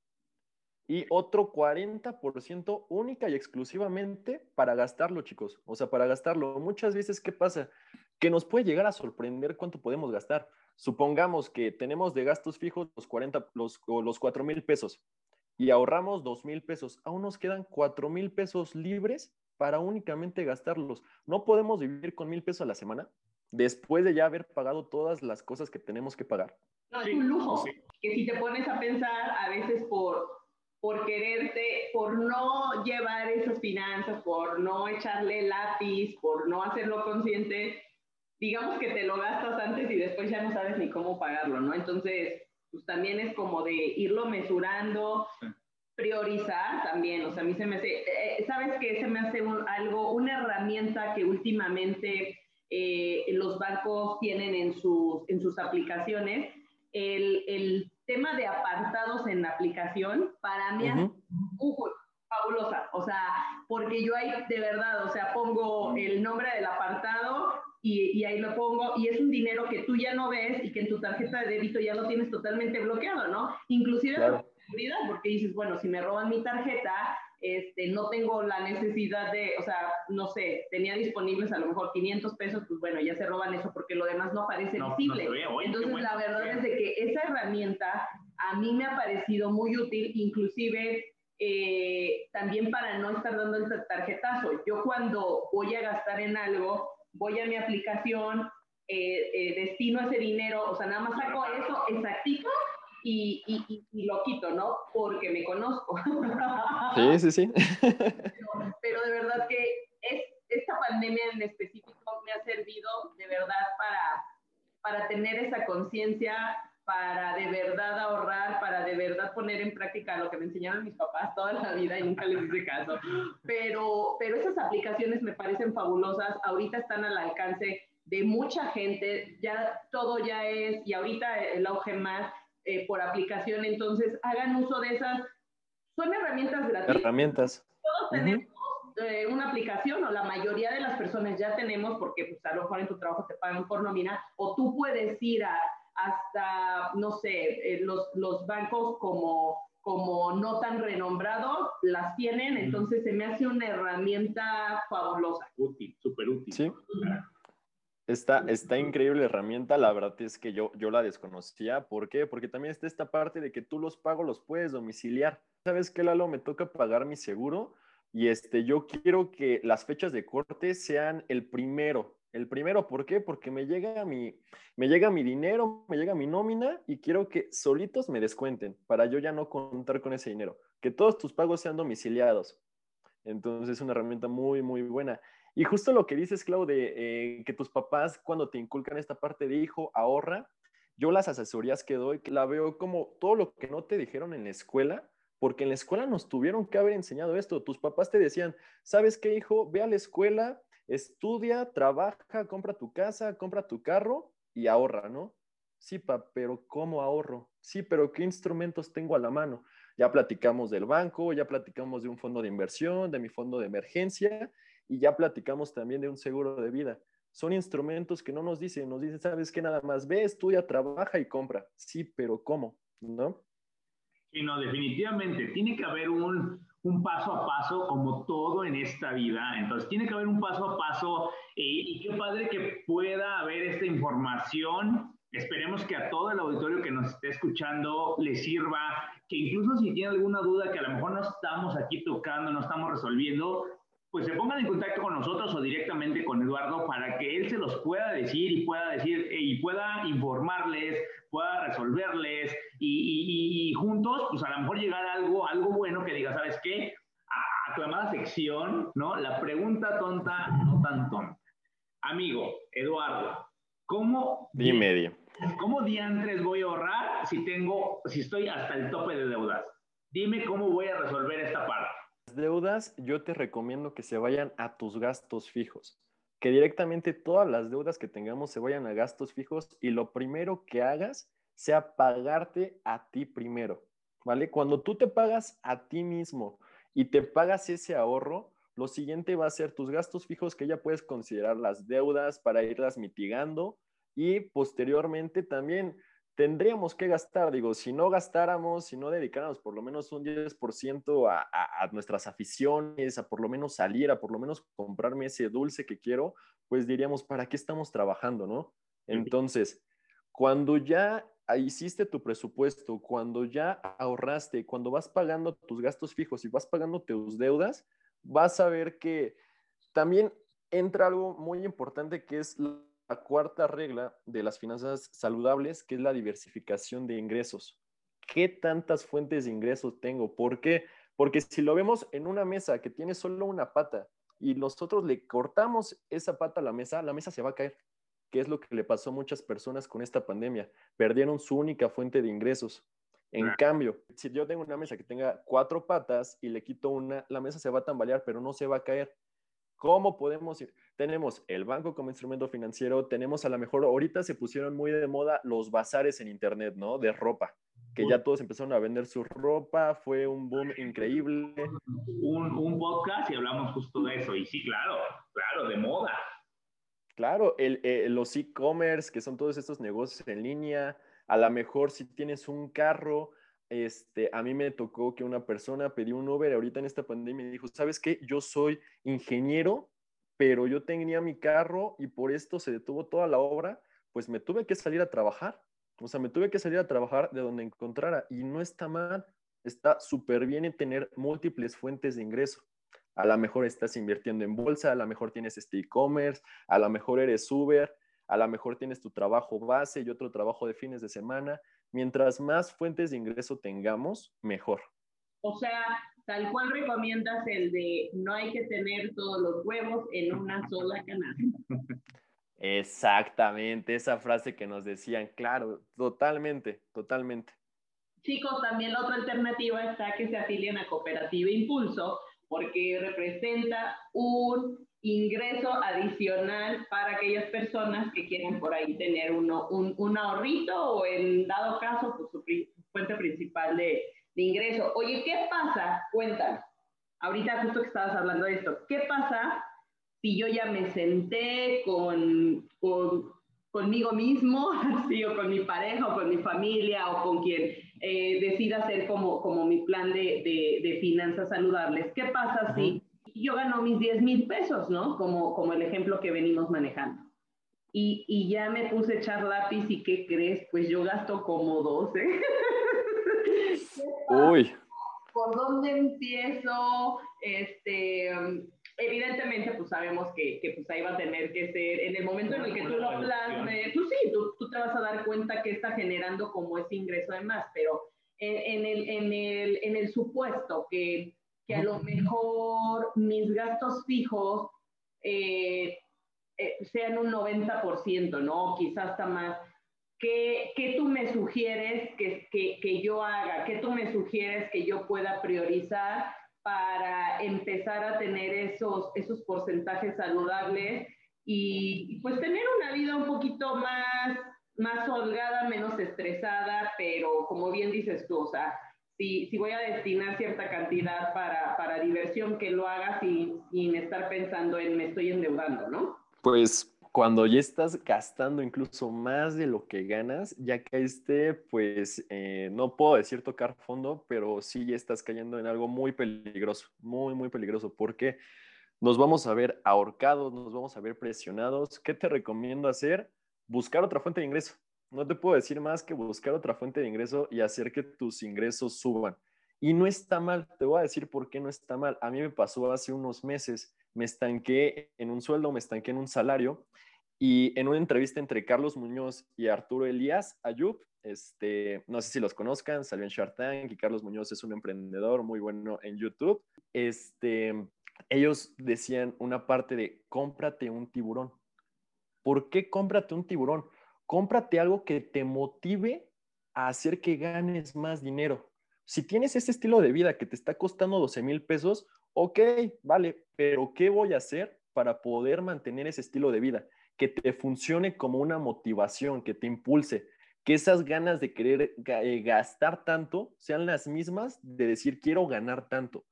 y otro 40% única y exclusivamente para gastarlo, chicos. O sea, para gastarlo. Muchas veces, ¿qué pasa? Que nos puede llegar a sorprender cuánto podemos gastar. Supongamos que tenemos de gastos fijos los 40, los, los 4 mil pesos y ahorramos 2 mil pesos. Aún nos quedan 4 mil pesos libres para únicamente gastarlos. ¿No podemos vivir con mil pesos a la semana después de ya haber pagado todas las cosas que tenemos que pagar? No, es un lujo. Que si te pones a pensar a veces por, por quererte, por no llevar esas finanzas, por no echarle lápiz, por no hacerlo consciente, digamos que te lo gastas antes y después ya no sabes ni cómo pagarlo, ¿no? Entonces, pues también es como de irlo mesurando, priorizar también, o sea, a mí se me hace, eh, ¿sabes qué? Se me hace algo, una herramienta que últimamente eh, los bancos tienen en sus, en sus aplicaciones, el, el tema de apartados en la aplicación, para mí es fabulosa, o sea, porque yo ahí de verdad, o sea, pongo el nombre del apartado y, ahí lo pongo y es un dinero que tú ya no ves y que en tu tarjeta de débito ya lo tienes totalmente bloqueado, ¿no? Inclusive por seguridad, porque dices, bueno, si me roban mi tarjeta, este, no tengo la necesidad de, o sea, no sé, tenía disponibles a lo mejor 500 pesos, pues bueno, ya se roban eso porque lo demás no parece visible. Entonces, la verdad es de que esa herramienta a mí me ha parecido muy útil, inclusive eh, también para no estar dando el tarjetazo. Yo cuando voy a gastar en algo, voy a mi aplicación, eh, eh, destino ese dinero, o sea, nada más saco eso exactito y, y, y, lo quito, ¿no? Porque me conozco. Sí, sí, sí. Pero, pero, de verdad que es, esta pandemia en específico me ha servido de verdad para, para tener esa conciencia para de verdad ahorrar, para de verdad poner en práctica lo que me enseñaron mis papás toda la vida y nunca les hice caso. Pero, pero esas aplicaciones me parecen fabulosas, ahorita están al alcance de mucha gente, ya todo ya es, y ahorita el auge más eh, por aplicación, entonces hagan uso de esas, son herramientas gratuitas. Herramientas. Todos tenemos eh, una aplicación o la mayoría de las personas ya tenemos, porque pues, a lo mejor en tu trabajo te pagan por nómina, o tú puedes ir a hasta, no sé, eh, los, los bancos como, como no tan renombrados las tienen, entonces se me hace una herramienta fabulosa. Útil, súper útil. Sí. Está, está increíble herramienta, la verdad es que yo, yo la desconocía. ¿Por qué? Porque también está esta parte de que tú los pagos los puedes domiciliar. ¿Sabes qué, Lalo? Me toca pagar mi seguro y este, yo quiero que las fechas de corte sean el primero, el primero, ¿por qué? Porque me llega mi, me llega mi dinero, me llega mi nómina y quiero que solitos me descuenten para yo ya no contar con ese dinero. Que todos tus pagos sean domiciliados. Entonces es una herramienta muy, muy buena. Y justo lo que dices, Clau, de eh, que tus papás cuando te inculcan esta parte de hijo, ahorra, yo las asesorías que doy, la veo como todo lo que no te dijeron en la escuela, porque en la escuela nos tuvieron que haber enseñado esto. Tus papás te decían, ¿sabes qué, hijo? Ve a la escuela, estudia, trabaja, compra tu casa, compra tu carro y ahorra, ¿no? Sí, pa, pero ¿cómo ahorro? Sí, pero ¿qué instrumentos tengo a la mano? Ya platicamos del banco, ya platicamos de un fondo de inversión, de mi fondo de emergencia y ya platicamos también de un seguro de vida. Son instrumentos que no nos dicen, nos dicen, ¿sabes qué? Nada más ve, estudia, trabaja y compra. Sí, pero ¿cómo? ¿No? Sí, no, definitivamente. Tiene que haber un, un paso a paso como todo en esta vida. Entonces, tiene que haber un paso a paso eh, y qué padre que pueda haber esta información. Esperemos que a todo el auditorio que nos esté escuchando le sirva, que incluso si tiene alguna duda que a lo mejor no estamos aquí tocando, no estamos resolviendo, pues se pongan en contacto con nosotros o directamente con Eduardo para que él se los pueda decir y pueda decir y pueda informarles, pueda resolverles y, juntos, pues a lo mejor llegar a algo, algo bueno que diga, ¿sabes qué? A tu llamada sección, ¿no? La pregunta tonta, no tan tonta. Amigo, Eduardo, ¿cómo... Dime, ¿Cómo diantres voy a ahorrar si tengo, si estoy hasta el tope de deudas? Dime cómo voy a resolver esta parte deudas, yo te recomiendo que se vayan a tus gastos fijos, que directamente todas las deudas que tengamos se vayan a gastos fijos y lo primero que hagas sea pagarte a ti primero, ¿vale? Cuando tú te pagas a ti mismo y te pagas ese ahorro, lo siguiente va a ser tus gastos fijos que ya puedes considerar las deudas para irlas mitigando y posteriormente también tendríamos que gastar, digo, si no gastáramos, si no dedicáramos por lo menos un 10% a, a, nuestras aficiones, a por lo menos salir, a por lo menos comprarme ese dulce que quiero, pues diríamos, ¿para qué estamos trabajando, no? Entonces, cuando ya hiciste tu presupuesto, cuando ya ahorraste, cuando vas pagando tus gastos fijos y vas pagando tus deudas, vas a ver que también entra algo muy importante que es la cuarta regla de las finanzas saludables, que es la diversificación de ingresos. ¿Qué tantas fuentes de ingresos tengo? ¿Por qué? Porque si lo vemos en una mesa que tiene solo una pata y nosotros le cortamos esa pata a la mesa, la mesa se va a caer. ¿Qué es lo que le pasó a muchas personas con esta pandemia? Perdieron su única fuente de ingresos. En cambio, si yo tengo una mesa que tenga cuatro patas y le quito una, la mesa se va a tambalear, pero no se va a caer. ¿Cómo podemos ir? Tenemos el banco como instrumento financiero, tenemos a lo mejor, ahorita se pusieron muy de moda los bazares en Internet, ¿no? De ropa, que ya todos empezaron a vender su ropa, fue un boom increíble. Un, un podcast y hablamos justo de eso, y sí, claro, claro, de moda. Claro, el, eh, los e-commerce, que son todos estos negocios en línea, a lo mejor si tienes un carro, este, a mí me tocó que una persona pidió un Uber ahorita en esta pandemia y dijo, ¿sabes qué? Yo soy ingeniero, pero yo tenía mi carro y por esto se detuvo toda la obra, pues me tuve que salir a trabajar. O sea, me tuve que salir a trabajar de donde encontrara y no está mal, está súper bien en tener múltiples fuentes de ingreso. A lo mejor estás invirtiendo en bolsa, a lo mejor tienes este e-commerce, a lo mejor eres Uber, a lo mejor tienes tu trabajo base y otro trabajo de fines de semana. Mientras más fuentes de ingreso tengamos, mejor. O sea, tal cual recomiendas el de no hay que tener todos los huevos en una sola canasta. Exactamente, esa frase que nos decían, claro, totalmente, totalmente. Chicos, también la otra alternativa está que se afilien a Cooperativa Impulso, porque representa un ingreso adicional para aquellas personas que quieren por ahí tener uno, un, un ahorrito o en dado caso, pues su fuente principal de, de ingreso. Oye, ¿qué pasa? Cuéntame. Ahorita justo que estabas hablando de esto, ¿qué pasa si yo ya me senté con, con conmigo mismo, así, o con mi pareja, o con mi familia, o con quien eh, decida hacer como, como mi plan de, de, de finanzas saludables. ¿Qué pasa si yo gano mis 10 mil pesos, ¿no? Como, como el ejemplo que venimos manejando. Y, y, ya me puse a echar lápiz y ¿qué crees? Pues yo gasto como 12. Uy. ¿Por dónde empiezo? Este, evidentemente, pues sabemos que, que, pues ahí va a tener que ser, en el momento en el que tú lo plasmes, pues sí, tú, tú, te vas a dar cuenta que está generando como ese ingreso de más, pero en, en, el, en, el, en el supuesto que, que a lo mejor mis gastos fijos eh, eh, sean un 90%, ¿no? Quizás hasta más. ¿Qué, ¿Qué, tú me sugieres que, que, yo haga? ¿Qué tú me sugieres que yo pueda priorizar para empezar a tener esos, esos porcentajes saludables y pues tener una vida un poquito más, más holgada, menos estresada, pero como bien dices tú, o sea, si, voy a destinar cierta cantidad para, para diversión, que lo haga sin, sin estar pensando en me estoy endeudando, ¿no? Pues cuando ya estás gastando incluso más de lo que ganas, ya caíste, pues eh, no puedo decir tocar fondo, pero sí ya estás cayendo en algo muy peligroso, muy, muy peligroso, porque nos vamos a ver ahorcados, nos vamos a ver presionados. ¿Qué te recomiendo hacer? Buscar otra fuente de ingreso. No te puedo decir más que buscar otra fuente de ingreso y hacer que tus ingresos suban. Y no está mal, te voy a decir por qué no está mal. A mí me pasó hace unos meses, me estanqué en un sueldo, me estanqué en un salario y en una entrevista entre Carlos Muñoz y Arturo Elías Ayub, este, no sé si los conozcan, salió en Shark Tank y Carlos Muñoz es un emprendedor muy bueno en YouTube. Este, ellos decían una parte de cómprate un tiburón. ¿Por qué cómprate un tiburón? Cómprate algo que te motive a hacer que ganes más dinero. Si tienes ese estilo de vida que te está costando 12 mil pesos, ok, vale, pero ¿qué voy a hacer para poder mantener ese estilo de vida? que te funcione como una motivación, que te impulse, que esas ganas de querer eh, gastar tanto sean las mismas de decir quiero ganar tanto.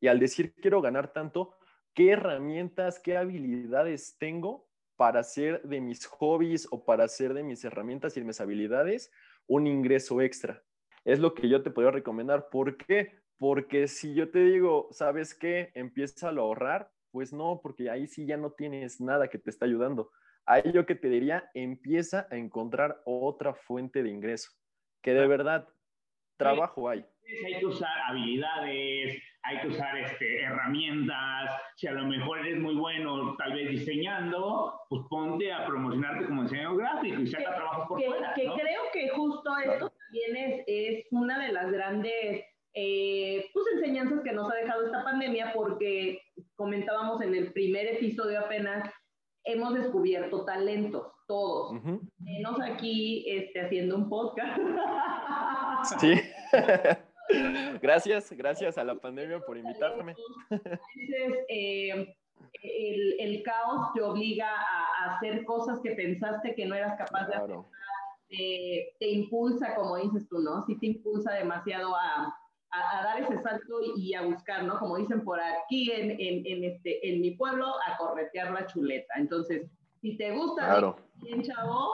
Y al decir quiero ganar tanto, ¿qué herramientas, qué habilidades tengo para hacer de mis hobbies o para hacer de mis herramientas y de mis habilidades un ingreso extra? Es lo que yo te podría recomendar. ¿Por qué? Porque si yo te digo, ¿sabes qué? Empieza a ahorrar, pues no, porque ahí sí ya no tienes nada que te está ayudando. Ahí yo que te diría, empieza a encontrar otra fuente de ingreso, que de verdad trabajo hay. Hay que usar habilidades, hay que usar este, herramientas. Si a lo mejor eres muy bueno, tal vez diseñando, pues ponte a promocionarte como diseñador gráfico y saca trabajos por que, fuera. Que creo que justo esto también es, es, una de las grandes eh, pues, enseñanzas que nos ha dejado esta pandemia, porque comentábamos en el primer episodio apenas hemos descubierto talentos, todos. Menos aquí este, haciendo un podcast. Sí. gracias, gracias a la pandemia por invitarme. Entonces, eh, el, el, caos te obliga a, hacer cosas que pensaste que no eras capaz claro. de hacer. Te, te impulsa, como dices tú, ¿no? Sí te impulsa demasiado a, a, a, dar ese salto y a buscar, ¿no? Como dicen por aquí en, en, en, este, en mi pueblo, a corretear la chuleta. Entonces, si te gusta claro. bien, chavo,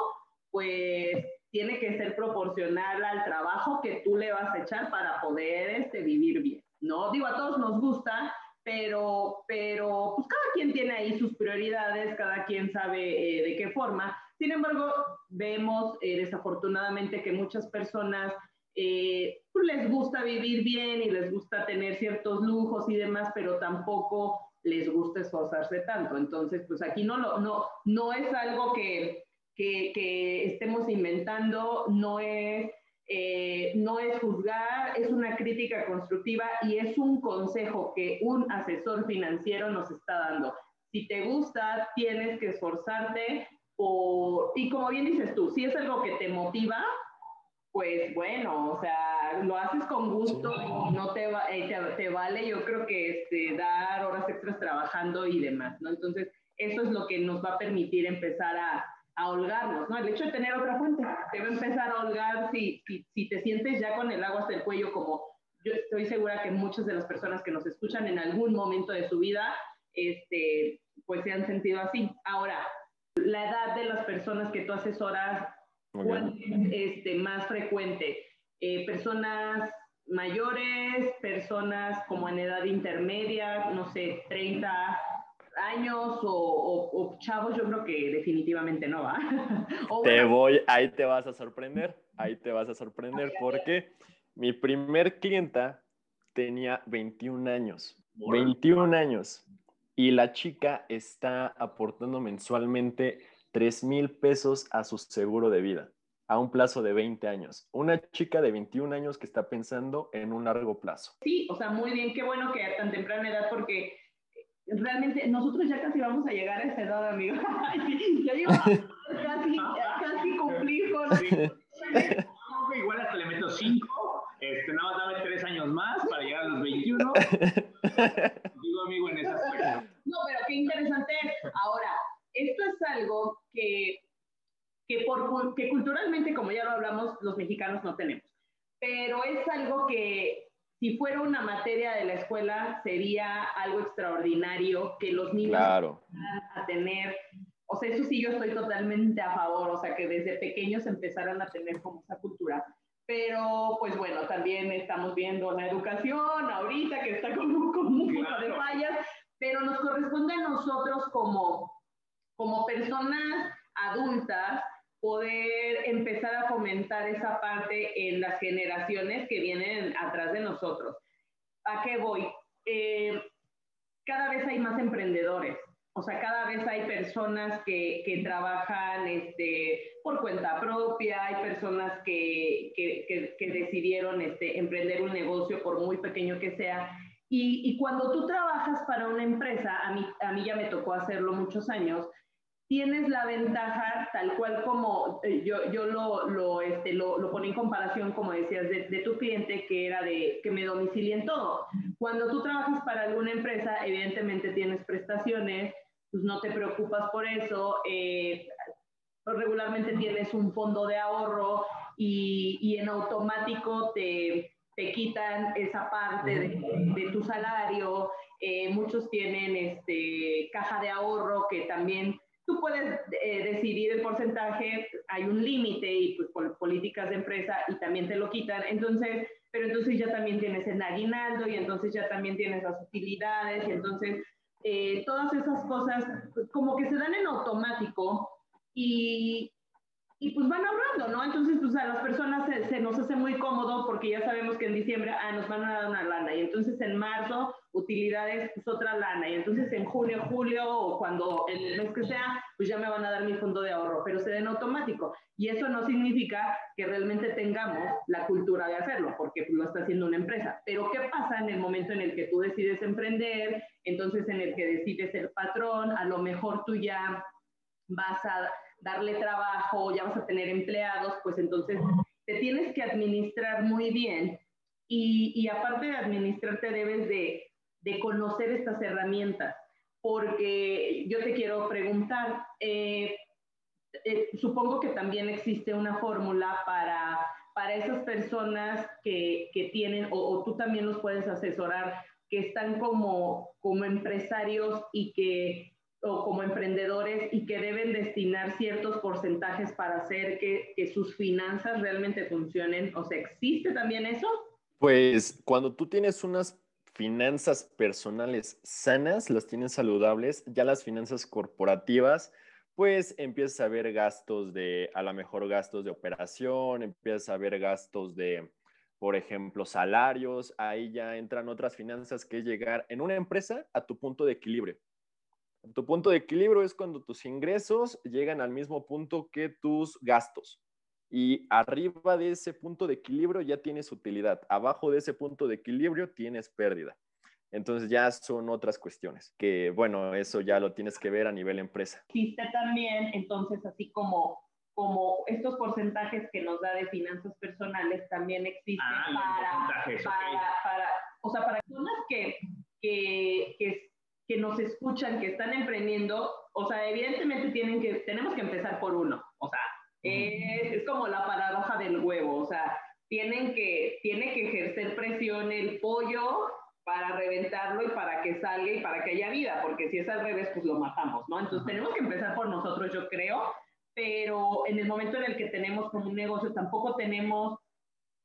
pues tiene que ser proporcional al trabajo que tú le vas a echar para poder este, vivir bien, ¿no? Digo, a todos nos gusta, pero, pero pues cada quien tiene ahí sus prioridades, cada quien sabe eh, de qué forma. Sin embargo, vemos eh, desafortunadamente que muchas personas eh, les gusta vivir bien y les gusta tener ciertos lujos y demás, pero tampoco les gusta esforzarse tanto. Entonces, pues aquí no, no, no es algo que, que, que estemos inventando, no es eh, no es juzgar, es una crítica constructiva y es un consejo que un asesor financiero nos está dando. Si te gusta, tienes que esforzarte por, y como bien dices tú, si es algo que te motiva, pues bueno, o sea, lo haces con gusto y no te, va, eh, te, vale, yo creo que este, dar horas extras trabajando y demás, ¿no? Entonces, eso es lo que nos va a permitir empezar a, a holgarnos, ¿no? El hecho de tener otra fuente te va a empezar a holgar si, si, te sientes ya con el agua hasta el cuello, como yo estoy segura que muchas de las personas que nos escuchan en algún momento de su vida, este, pues se han sentido así. Ahora, la edad de las personas que tú asesoras, ¿cuál es este, más frecuente? Eh, personas mayores, personas como en edad intermedia, no sé, 30, años o, chavos, yo creo que definitivamente no va. te voy, ahí te vas a sorprender, ahí te vas a sorprender porque mi primer clienta tenía 21 años, 21 años y la chica está aportando mensualmente 3 mil pesos a su seguro de vida a un plazo de 20 años. Una chica de 21 años que está pensando en un largo plazo. Sí, o sea, muy bien, qué bueno que a tan temprana edad porque realmente nosotros ya casi vamos a llegar a esa edad, amigo. ya llevo casi, casi cumplir con... Igual hasta le meto 5, este, nada más dame 3 años más para llegar a los 21. Digo, amigo, en ese aspecto. No, pero qué interesante es. Ahora, esto es algo que, que, por, que culturalmente, como ya lo hablamos, los mexicanos no tenemos. Pero es algo que si fuera una materia de la escuela, sería algo extraordinario que los niños claro. a tener. O sea, eso sí yo estoy totalmente a favor, o sea, que desde pequeños empezaran a tener como esa cultura. Pero, pues bueno, también estamos viendo la educación ahorita que está con un poco de fallas, pero nos corresponde a nosotros como, como personas adultas poder empezar a fomentar esa parte en las generaciones que vienen atrás de nosotros. ¿A qué voy? Eh, cada vez hay más emprendedores, o sea, cada vez hay personas que, que trabajan este, por cuenta propia, hay personas que, que, que decidieron este, emprender un negocio por muy pequeño que sea. Y, y, cuando tú trabajas para una empresa, a mí, a mí ya me tocó hacerlo muchos años, tienes la ventaja, tal cual como eh, yo, yo lo, lo, este, lo, lo ponía en comparación, como decías, de, de, tu cliente que era de que me domicilien todo. Cuando tú trabajas para alguna empresa, evidentemente tienes prestaciones, pues no te preocupas por eso, eh, regularmente tienes un fondo de ahorro y, y en automático te, te, quitan esa parte de, de tu salario. Eh, muchos tienen este, caja de ahorro que también tú puedes eh, decidir el porcentaje, hay un límite y pues por políticas de empresa y también te lo quitan, entonces, pero entonces ya también tienes el aguinaldo y entonces ya también tienes las utilidades y entonces eh, todas esas cosas pues, como que se dan en automático y, y pues van ahorrando, ¿no? Entonces, pues a las personas se, se, nos hace muy cómodo porque ya sabemos que en diciembre, ah, nos van a dar una lana y entonces en marzo utilidades, pues otra lana. Y entonces en junio, julio o cuando el mes que sea, pues ya me van a dar mi fondo de ahorro, pero se den automático. Y eso no significa que realmente tengamos la cultura de hacerlo, porque pues, lo está haciendo una empresa. Pero ¿qué pasa en el momento en el que tú decides emprender? Entonces en el que decides ser patrón, a lo mejor tú ya vas a darle trabajo, ya vas a tener empleados, pues entonces te tienes que administrar muy bien. Y, y aparte de administrarte debes de de conocer estas herramientas, porque yo te quiero preguntar, eh, eh, supongo que también existe una fórmula para, para esas personas que, que tienen, o, o, tú también los puedes asesorar, que están como, como empresarios y que o como emprendedores y que deben destinar ciertos porcentajes para hacer que, que sus finanzas realmente funcionen. O sea, ¿existe también eso? Pues cuando tú tienes unas finanzas personales sanas, las tienes saludables, ya las finanzas corporativas, pues empiezas a ver gastos de, a lo mejor gastos de operación, empiezas a ver gastos de, por ejemplo, salarios, ahí ya entran otras finanzas que es llegar en una empresa a tu punto de equilibrio. Tu punto de equilibrio es cuando tus ingresos llegan al mismo punto que tus gastos. Y arriba de ese punto de equilibrio ya tienes utilidad. Abajo de ese punto de equilibrio tienes pérdida. Entonces ya son otras cuestiones, que bueno, eso ya lo tienes que ver a nivel empresa. Existe también, entonces, así como, como estos porcentajes que nos da de finanzas personales, también existen Ah, para, para, para, o sea, para personas que, que, que, que nos escuchan, que están emprendiendo, o sea, evidentemente tienen que, tenemos que empezar por uno, o sea, es, es como la paradoja del huevo, o sea, tienen que, tiene que ejercer presión el pollo para reventarlo y para que salga y para que haya vida, porque si es al revés, pues lo matamos, ¿no? Entonces tenemos que empezar por nosotros, yo creo, pero en el momento en el que tenemos como un negocio tampoco tenemos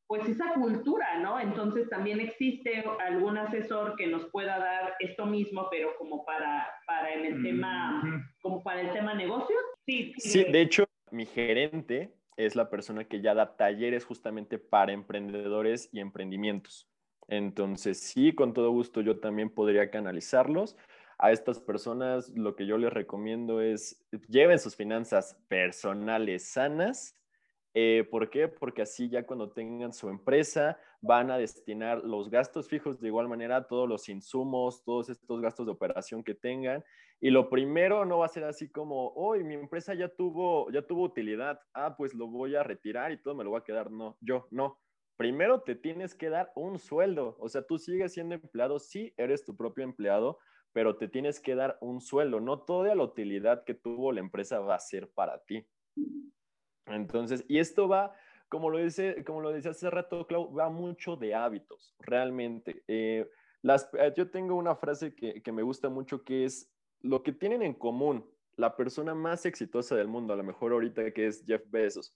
pues esa cultura, ¿no? Entonces también existe algún asesor que nos pueda dar esto mismo, pero como para, para en el tema, Ujú. como para el tema negocios. Sí, Sí, de hecho, mi gerente es la persona que ya da talleres justamente para emprendedores y emprendimientos. Entonces, sí, con todo gusto yo también podría canalizarlos. A estas personas lo que yo les recomiendo es lleven sus finanzas personales sanas. Eh, ¿Por qué? Porque así ya cuando tengan su empresa van a destinar los gastos fijos de igual manera todos los insumos, todos estos gastos de operación que tengan y lo primero no va a ser así como, hoy mi empresa ya tuvo, ya tuvo utilidad, ah, pues lo voy a retirar y todo me lo voy a quedar. No, yo no. Primero te tienes que dar un sueldo. O sea, tú sigues siendo empleado, sí, eres tu propio empleado, pero te tienes que dar un sueldo. No toda la utilidad que tuvo la empresa va a ser para ti. Entonces, y esto va, como lo dice, como lo decía hace rato, Clau, va mucho de hábitos, realmente. Eh, eh, yo tengo una frase que, que me gusta mucho que es, lo que tienen en común la persona más exitosa del mundo, a lo mejor ahorita que es Jeff Bezos,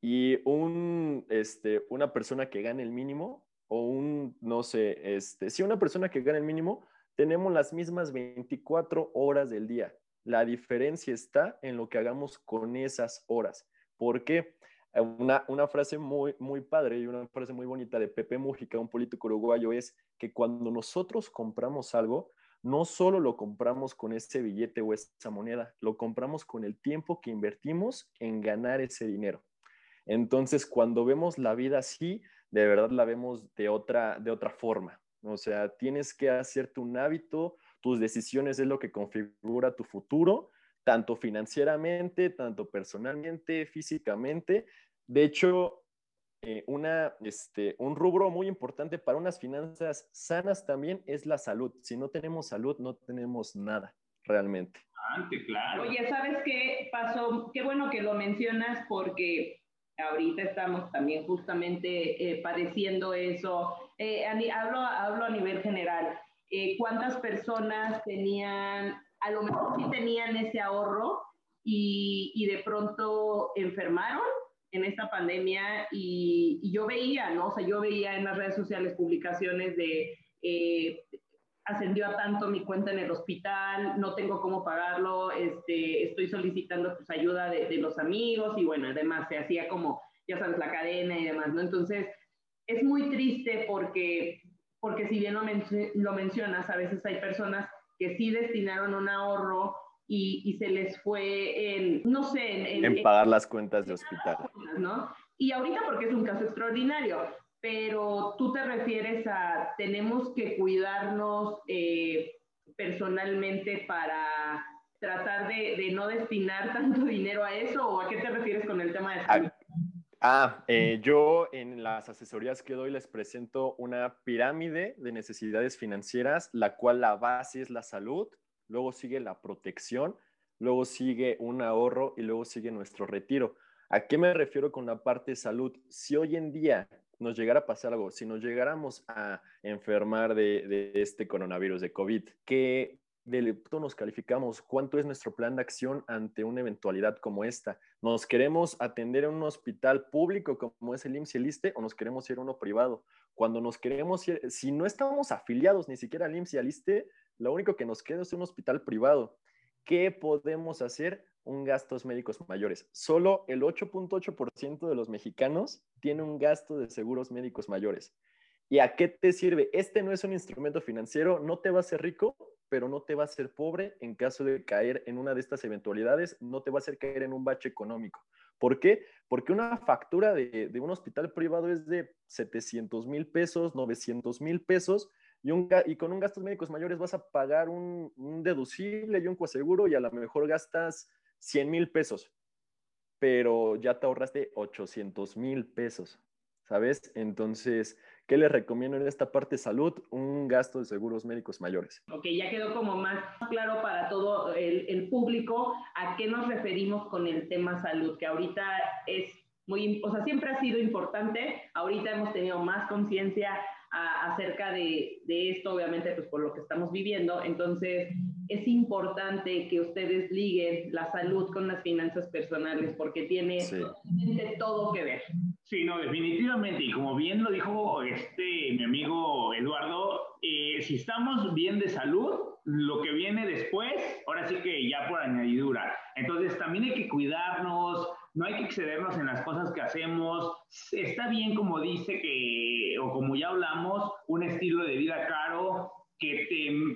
y un, este, una persona que gane el mínimo, o un, no sé, este, si una persona que gana el mínimo, tenemos las mismas 24 horas del día. La diferencia está en lo que hagamos con esas horas. ¿Por qué? Una, una, frase muy, muy padre y una frase muy bonita de Pepe Mujica, un político uruguayo, es que cuando nosotros compramos algo, no solo lo compramos con ese billete o esa moneda, lo compramos con el tiempo que invertimos en ganar ese dinero. Entonces, cuando vemos la vida así, de verdad la vemos de otra, de otra forma. O sea, tienes que hacerte un hábito, tus decisiones es lo que configura tu futuro, tanto financieramente, tanto personalmente, físicamente. De hecho, eh, una, este, un rubro muy importante para unas finanzas sanas también es la salud. Si no tenemos salud, no tenemos nada realmente. Antes, claro. Oye, ¿sabes qué pasó? Qué bueno que lo mencionas porque ahorita estamos también justamente eh, padeciendo eso. Eh, hablo, hablo a nivel general. Eh, ¿Cuántas personas tenían, a lo mejor sí tenían ese ahorro y, y de pronto enfermaron? en esta pandemia y, y, yo veía, ¿no? O sea, yo veía en las redes sociales publicaciones de eh, ascendió a tanto mi cuenta en el hospital, no tengo cómo pagarlo, este, estoy solicitando pues ayuda de, de los amigos y bueno, además se hacía como, ya sabes, la cadena y demás, ¿no? Entonces, es muy triste porque, porque si bien lo, lo mencionas, a veces hay personas que sí destinaron un ahorro y, y, se les fue en, no sé, en, en, en pagar las cuentas de hospital. ¿no? Y ahorita porque es un caso extraordinario, pero tú te refieres a, tenemos que cuidarnos eh, personalmente para tratar de, de, no destinar tanto dinero a eso, o a qué te refieres con el tema de salud? Ah, eh, yo en las asesorías que doy les presento una pirámide de necesidades financieras, la cual la base es la salud, luego sigue la protección, luego sigue un ahorro y luego sigue nuestro retiro. ¿A qué me refiero con la parte de salud? Si hoy en día nos llegara a pasar algo, si nos llegáramos a enfermar de, de este coronavirus, de COVID, ¿qué, del nos calificamos, cuánto es nuestro plan de acción ante una eventualidad como esta. ¿Nos queremos atender en un hospital público como es el IMSS y el ISTE o nos queremos ir a uno privado? Cuando nos queremos ir, si no estamos afiliados ni siquiera al IMSS y al ISTE, lo único que nos queda es un hospital privado. ¿Qué podemos hacer? Un gastos médicos mayores. Solo el 8.8% de los mexicanos tiene un gasto de seguros médicos mayores. ¿Y a qué te sirve? Este no es un instrumento financiero, no te va a hacer rico, pero no te va a hacer pobre en caso de caer en una de estas eventualidades, no te va a hacer caer en un bache económico. ¿Por qué? Porque una factura de, un hospital privado es de 700 mil pesos, 900 mil pesos, y, con un gastos médicos mayores vas a pagar un, un deducible y un coaseguro y a lo mejor gastas 100 mil pesos, pero ya te ahorraste 800 mil pesos, ¿sabes? Entonces, ¿Qué les recomiendo en esta parte salud? Un gasto de seguros médicos mayores. Ok, ya quedó como más claro para todo el, el público a qué nos referimos con el tema salud, que ahorita es muy, o sea, siempre ha sido importante, ahorita hemos tenido más conciencia acerca de, de, esto, obviamente, pues por lo que estamos viviendo. Entonces, es importante que ustedes liguen la salud con las finanzas personales porque tiene todo que ver. Sí, no, definitivamente. Y como bien lo dijo este mi amigo Eduardo, eh, si estamos bien de salud, lo que viene después, ahora sí que ya por añadidura. Entonces también hay que cuidarnos, no hay que excedernos en las cosas que hacemos. Está bien, como dice que, o como ya hablamos, un estilo de vida caro, que,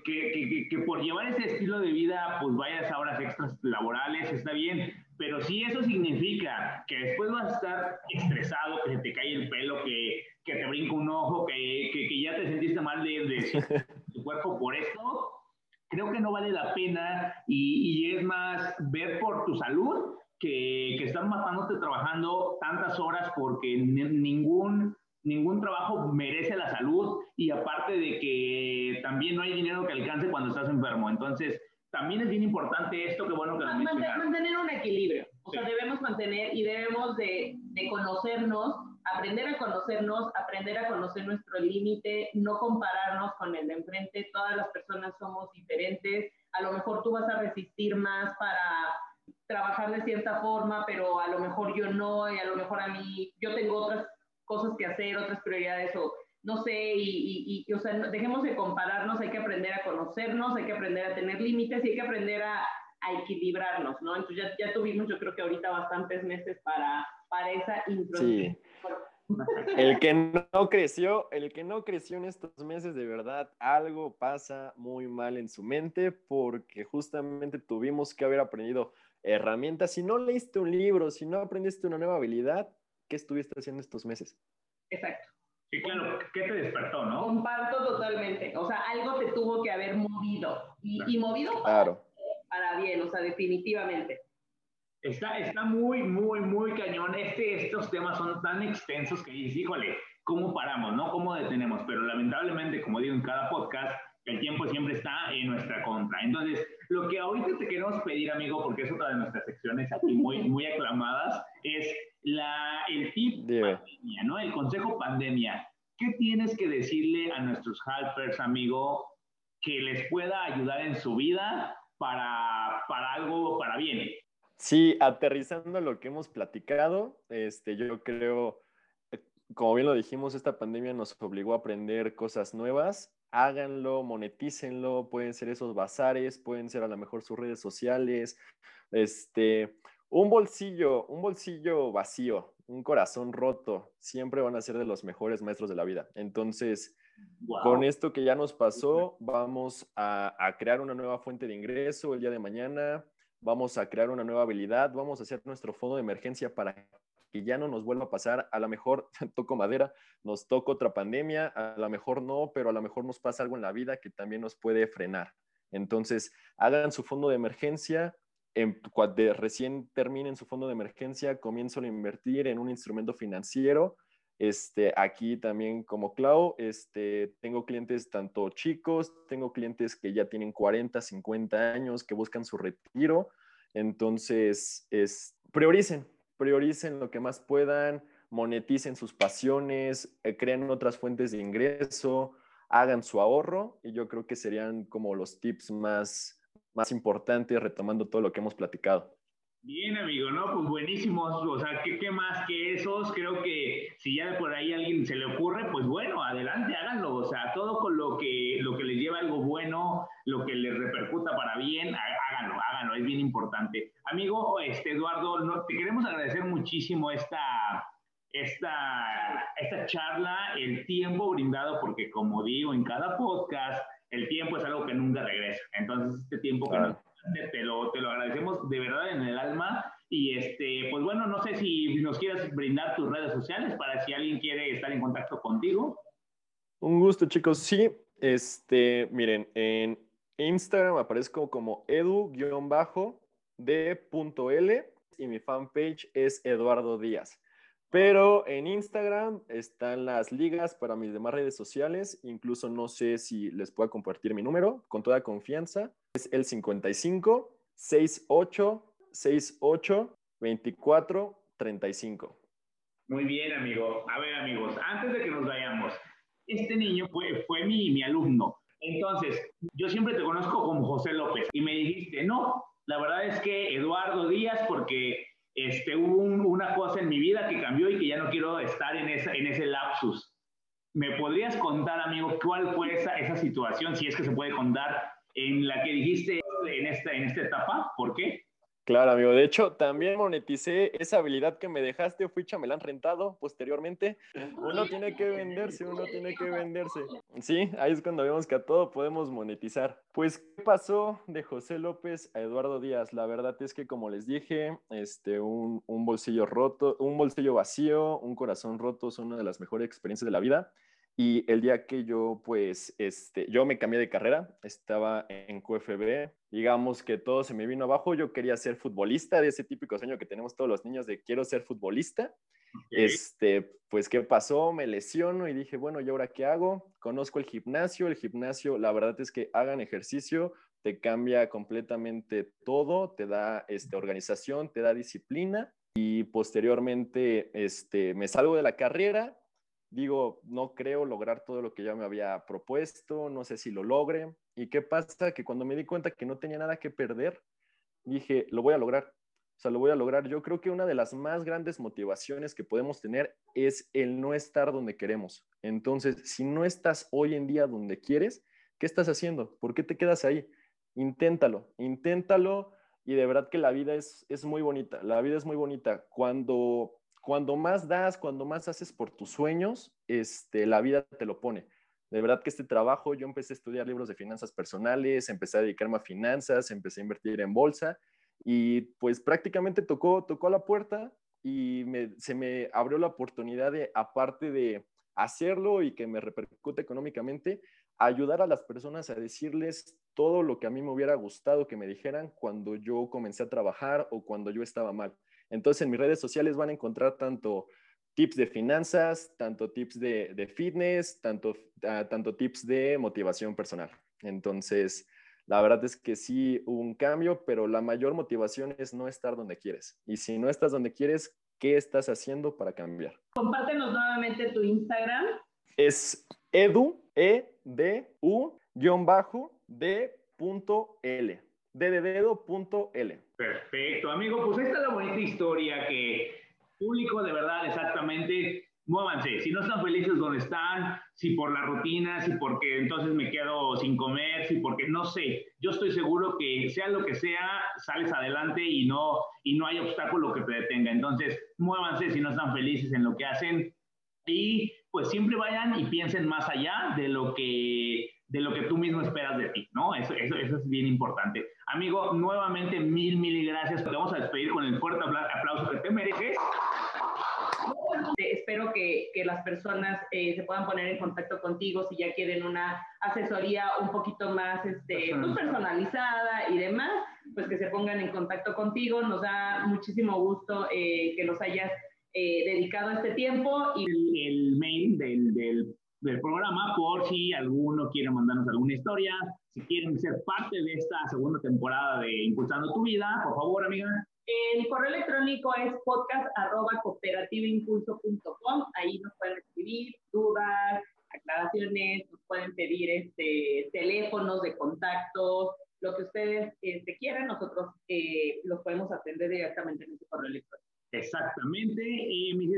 que, que, por llevar ese estilo de vida, pues vayas a horas extras laborales, está bien. Pero si eso significa que después vas a estar estresado, que se te cae el pelo, que, que te brinca un ojo, que, que, ya te sentiste mal de, de tu cuerpo por esto, creo que no vale la pena y, y es más ver por tu salud que, que están matándote trabajando tantas horas porque ningún, ningún trabajo merece la salud y aparte de que también no hay dinero que alcance cuando estás enfermo. Entonces, también es bien importante esto, que bueno que lo. Mantener un equilibrio. O sea, debemos mantener y debemos de, de conocernos, aprender a conocernos, aprender a conocer nuestro límite, no compararnos con el de enfrente. Todas las personas somos diferentes. A lo mejor tú vas a resistir más para trabajar de cierta forma, pero a lo mejor yo no, y a lo mejor a mí, yo tengo otras cosas que hacer, otras prioridades, o no sé, y, y, o sea, dejemos de compararnos, hay que aprender a conocernos, hay que aprender a tener límites y hay que aprender a, a equilibrarnos, ¿no? Entonces ya, ya, tuvimos, yo creo que ahorita bastantes meses para, para esa introducción. El que no creció, el que no creció en estos meses, de verdad, algo pasa muy mal en su mente porque justamente tuvimos que haber aprendido herramientas. Si no leíste un libro, si no aprendiste una nueva habilidad, ¿qué estuviste haciendo estos meses? Exacto. Sí, claro, ¿qué te despertó, no? Comparto totalmente. O sea, algo te tuvo que haber movido. Y, movido claro. para bien, o sea, definitivamente. Está, está muy, muy, muy cañón. Este, estos temas son tan extensos que dices, híjole, ¿cómo paramos, no? ¿Cómo detenemos? Pero lamentablemente, como digo en cada podcast, el tiempo siempre está en nuestra contra. Entonces, lo que ahorita te queremos pedir, amigo, porque es otra de nuestras secciones aquí muy, muy aclamadas, es la, el tip pandemia, ¿no? El consejo pandemia. ¿Qué tienes que decirle a nuestros helpers, amigo, que les pueda ayudar en su vida para, para algo, para bien? Sí, aterrizando lo que hemos platicado, este, yo creo, eh, como bien lo dijimos, esta pandemia nos obligó a aprender cosas nuevas. Háganlo, monetícenlo, pueden ser esos bazares, pueden ser a lo mejor sus redes sociales, este, un bolsillo, un bolsillo vacío, un corazón roto, siempre van a ser de los mejores maestros de la vida. Entonces, con esto que ya nos pasó, vamos a, a crear una nueva fuente de ingreso el día de mañana vamos a crear una nueva habilidad, vamos a hacer nuestro fondo de emergencia para que ya no nos vuelva a pasar, a lo mejor toco madera, nos toca otra pandemia, a lo mejor no, pero a lo mejor nos pasa algo en la vida que también nos puede frenar. Entonces, hagan su fondo de emergencia, cuando recién terminen su fondo de emergencia, comiencen a invertir en un instrumento financiero este, aquí también como Clau, este, tengo clientes tanto chicos, tengo clientes que ya tienen 40, 50 años, que buscan su retiro. Entonces, es, prioricen, prioricen lo que más puedan, moneticen sus pasiones, eh, creen otras fuentes de ingreso, hagan su ahorro y yo creo que serían como los tips más, más importantes retomando todo lo que hemos platicado. Bien, amigo, ¿no? Pues buenísimos. O sea, ¿qué, ¿qué, más que esos? Creo que si ya por ahí a alguien se le ocurre, pues bueno, adelante, háganlo. O sea, todo con lo que, lo que les lleva algo bueno, lo que les repercuta para bien, háganlo, háganlo, es bien importante. Amigo, este, Eduardo, no, te queremos agradecer muchísimo esta, esta, esta charla, el tiempo brindado, porque como digo en cada podcast, el tiempo es algo que nunca regresa. Entonces, este tiempo que nos te lo, te lo agradecemos de verdad en el alma. Y este, pues bueno, no sé si nos quieres brindar tus redes sociales para si alguien quiere estar en contacto contigo. Un gusto, chicos. Sí, este, miren, en Instagram aparezco como edu-d.l y mi fanpage es Eduardo Díaz. Pero en Instagram están las ligas para mis demás redes sociales. Incluso no sé si les puedo compartir mi número con toda confianza es el 55 68 68 24 35. Muy bien, amigo. A ver, amigos, antes de que nos vayamos, este niño fue, fue mi, mi alumno. Entonces, yo siempre te conozco como José López y me dijiste, no, la verdad es que Eduardo Díaz, porque este, hubo una cosa en mi vida que cambió y que ya no quiero estar en, esa, en ese lapsus. ¿Me podrías contar, amigo, cuál fue esa, esa situación, si es que se puede contar, en la que dijiste en esta, en esta etapa? ¿Por qué? Claro, amigo. De hecho, también moneticé esa habilidad que me dejaste, fui chamelán rentado posteriormente. Uno tiene que venderse, uno tiene que venderse. Sí, ahí es cuando vemos que a todo podemos monetizar. Pues, ¿qué pasó de José López a Eduardo Díaz? La verdad es que, como les dije, este, un, un bolsillo roto, un bolsillo vacío, un corazón roto son una de las mejores experiencias de la vida. Y el día que yo, pues, este, yo me cambié de carrera, estaba en QFB, digamos que todo se me vino abajo, yo quería ser futbolista, de ese típico sueño que tenemos todos los niños de quiero ser futbolista. Este, pues, ¿qué pasó? Me lesiono y dije, bueno, ¿y ahora qué hago? Conozco el gimnasio, el gimnasio, la verdad es que hagan ejercicio, te cambia completamente todo, te da este, organización, te da disciplina y posteriormente este, me salgo de la carrera digo, no creo lograr todo lo que ya me había propuesto, no sé si lo logre. ¿Y qué pasa? Que cuando me di cuenta que no tenía nada que perder, dije, lo voy a lograr. O sea, lo voy a lograr. Yo creo que una de las más grandes motivaciones que podemos tener es el no estar donde queremos. Entonces, si no estás hoy en día donde quieres, ¿qué estás haciendo? ¿Por qué te quedas ahí? Inténtalo, inténtalo y de verdad que la vida es, es muy bonita. La vida es muy bonita. Cuando cuando más das, cuando más haces por tus sueños, este, la vida te lo pone. De verdad que este trabajo, yo empecé a estudiar libros de finanzas personales, empecé a dedicarme a finanzas, empecé a invertir en bolsa y pues prácticamente tocó, tocó la puerta y se me abrió la oportunidad de, aparte de hacerlo y que me repercute económicamente, ayudar a las personas a decirles todo lo que a mí me hubiera gustado que me dijeran cuando yo comencé a trabajar o cuando yo estaba mal. Entonces en mis redes sociales van a encontrar tanto tips de finanzas, tanto tips de, fitness, tanto, ah, tanto tips de motivación personal. Entonces, la verdad es que sí hubo un cambio, pero la mayor motivación es no estar donde quieres. Y si no estás donde quieres, ¿qué estás haciendo para cambiar? Compártenos nuevamente tu Instagram. Es edu, e d u guion bajo d punto l dedo.l. Perfecto, amigo. Pues esta es la bonita historia que público de verdad exactamente muévanse. Si no están felices donde están, si por la rutina, si porque entonces me quedo sin comer, si porque no sé. Yo estoy seguro que sea lo que sea, sales adelante y no, y no hay obstáculo que te detenga. Entonces, muévanse si no están felices en lo que hacen y pues siempre vayan y piensen más allá de lo que de lo que tú mismo esperas de ti, ¿no? Eso, eso, eso es bien importante. Amigo, nuevamente mil, mil gracias. Te vamos a despedir con el fuerte aplauso que te mereces. Espero que, que las personas eh, se puedan poner en contacto contigo si ya quieren una asesoría un poquito más este, pues, personalizada y demás, pues que se pongan en contacto contigo. Nos da muchísimo gusto eh, que nos hayas eh, dedicado este tiempo. Y el, mail del, del del programa por si alguno quiere mandarnos alguna historia, si quieren ser parte de esta segunda temporada de Impulsando tu Vida, por favor, amiga. El correo electrónico es podcast.cooperativimpulso.com. Ahí nos pueden escribir dudas, aclaraciones, nos pueden pedir este, teléfonos de contacto, lo que ustedes este, quieran, nosotros eh, los podemos atender directamente en ese correo electrónico. Exactamente. Y mis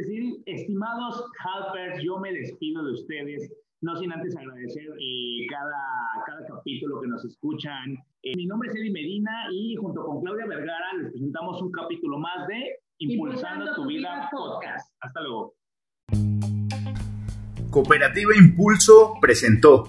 estimados helpers, yo me despido de ustedes, no sin antes agradecer eh, cada, cada capítulo que nos escuchan. Eh, mi nombre es Eddie Medina y junto con Claudia Vergara les presentamos un capítulo más de Impulsando, tu, vida, podcast. Hasta luego. Cooperativa Impulso presentó.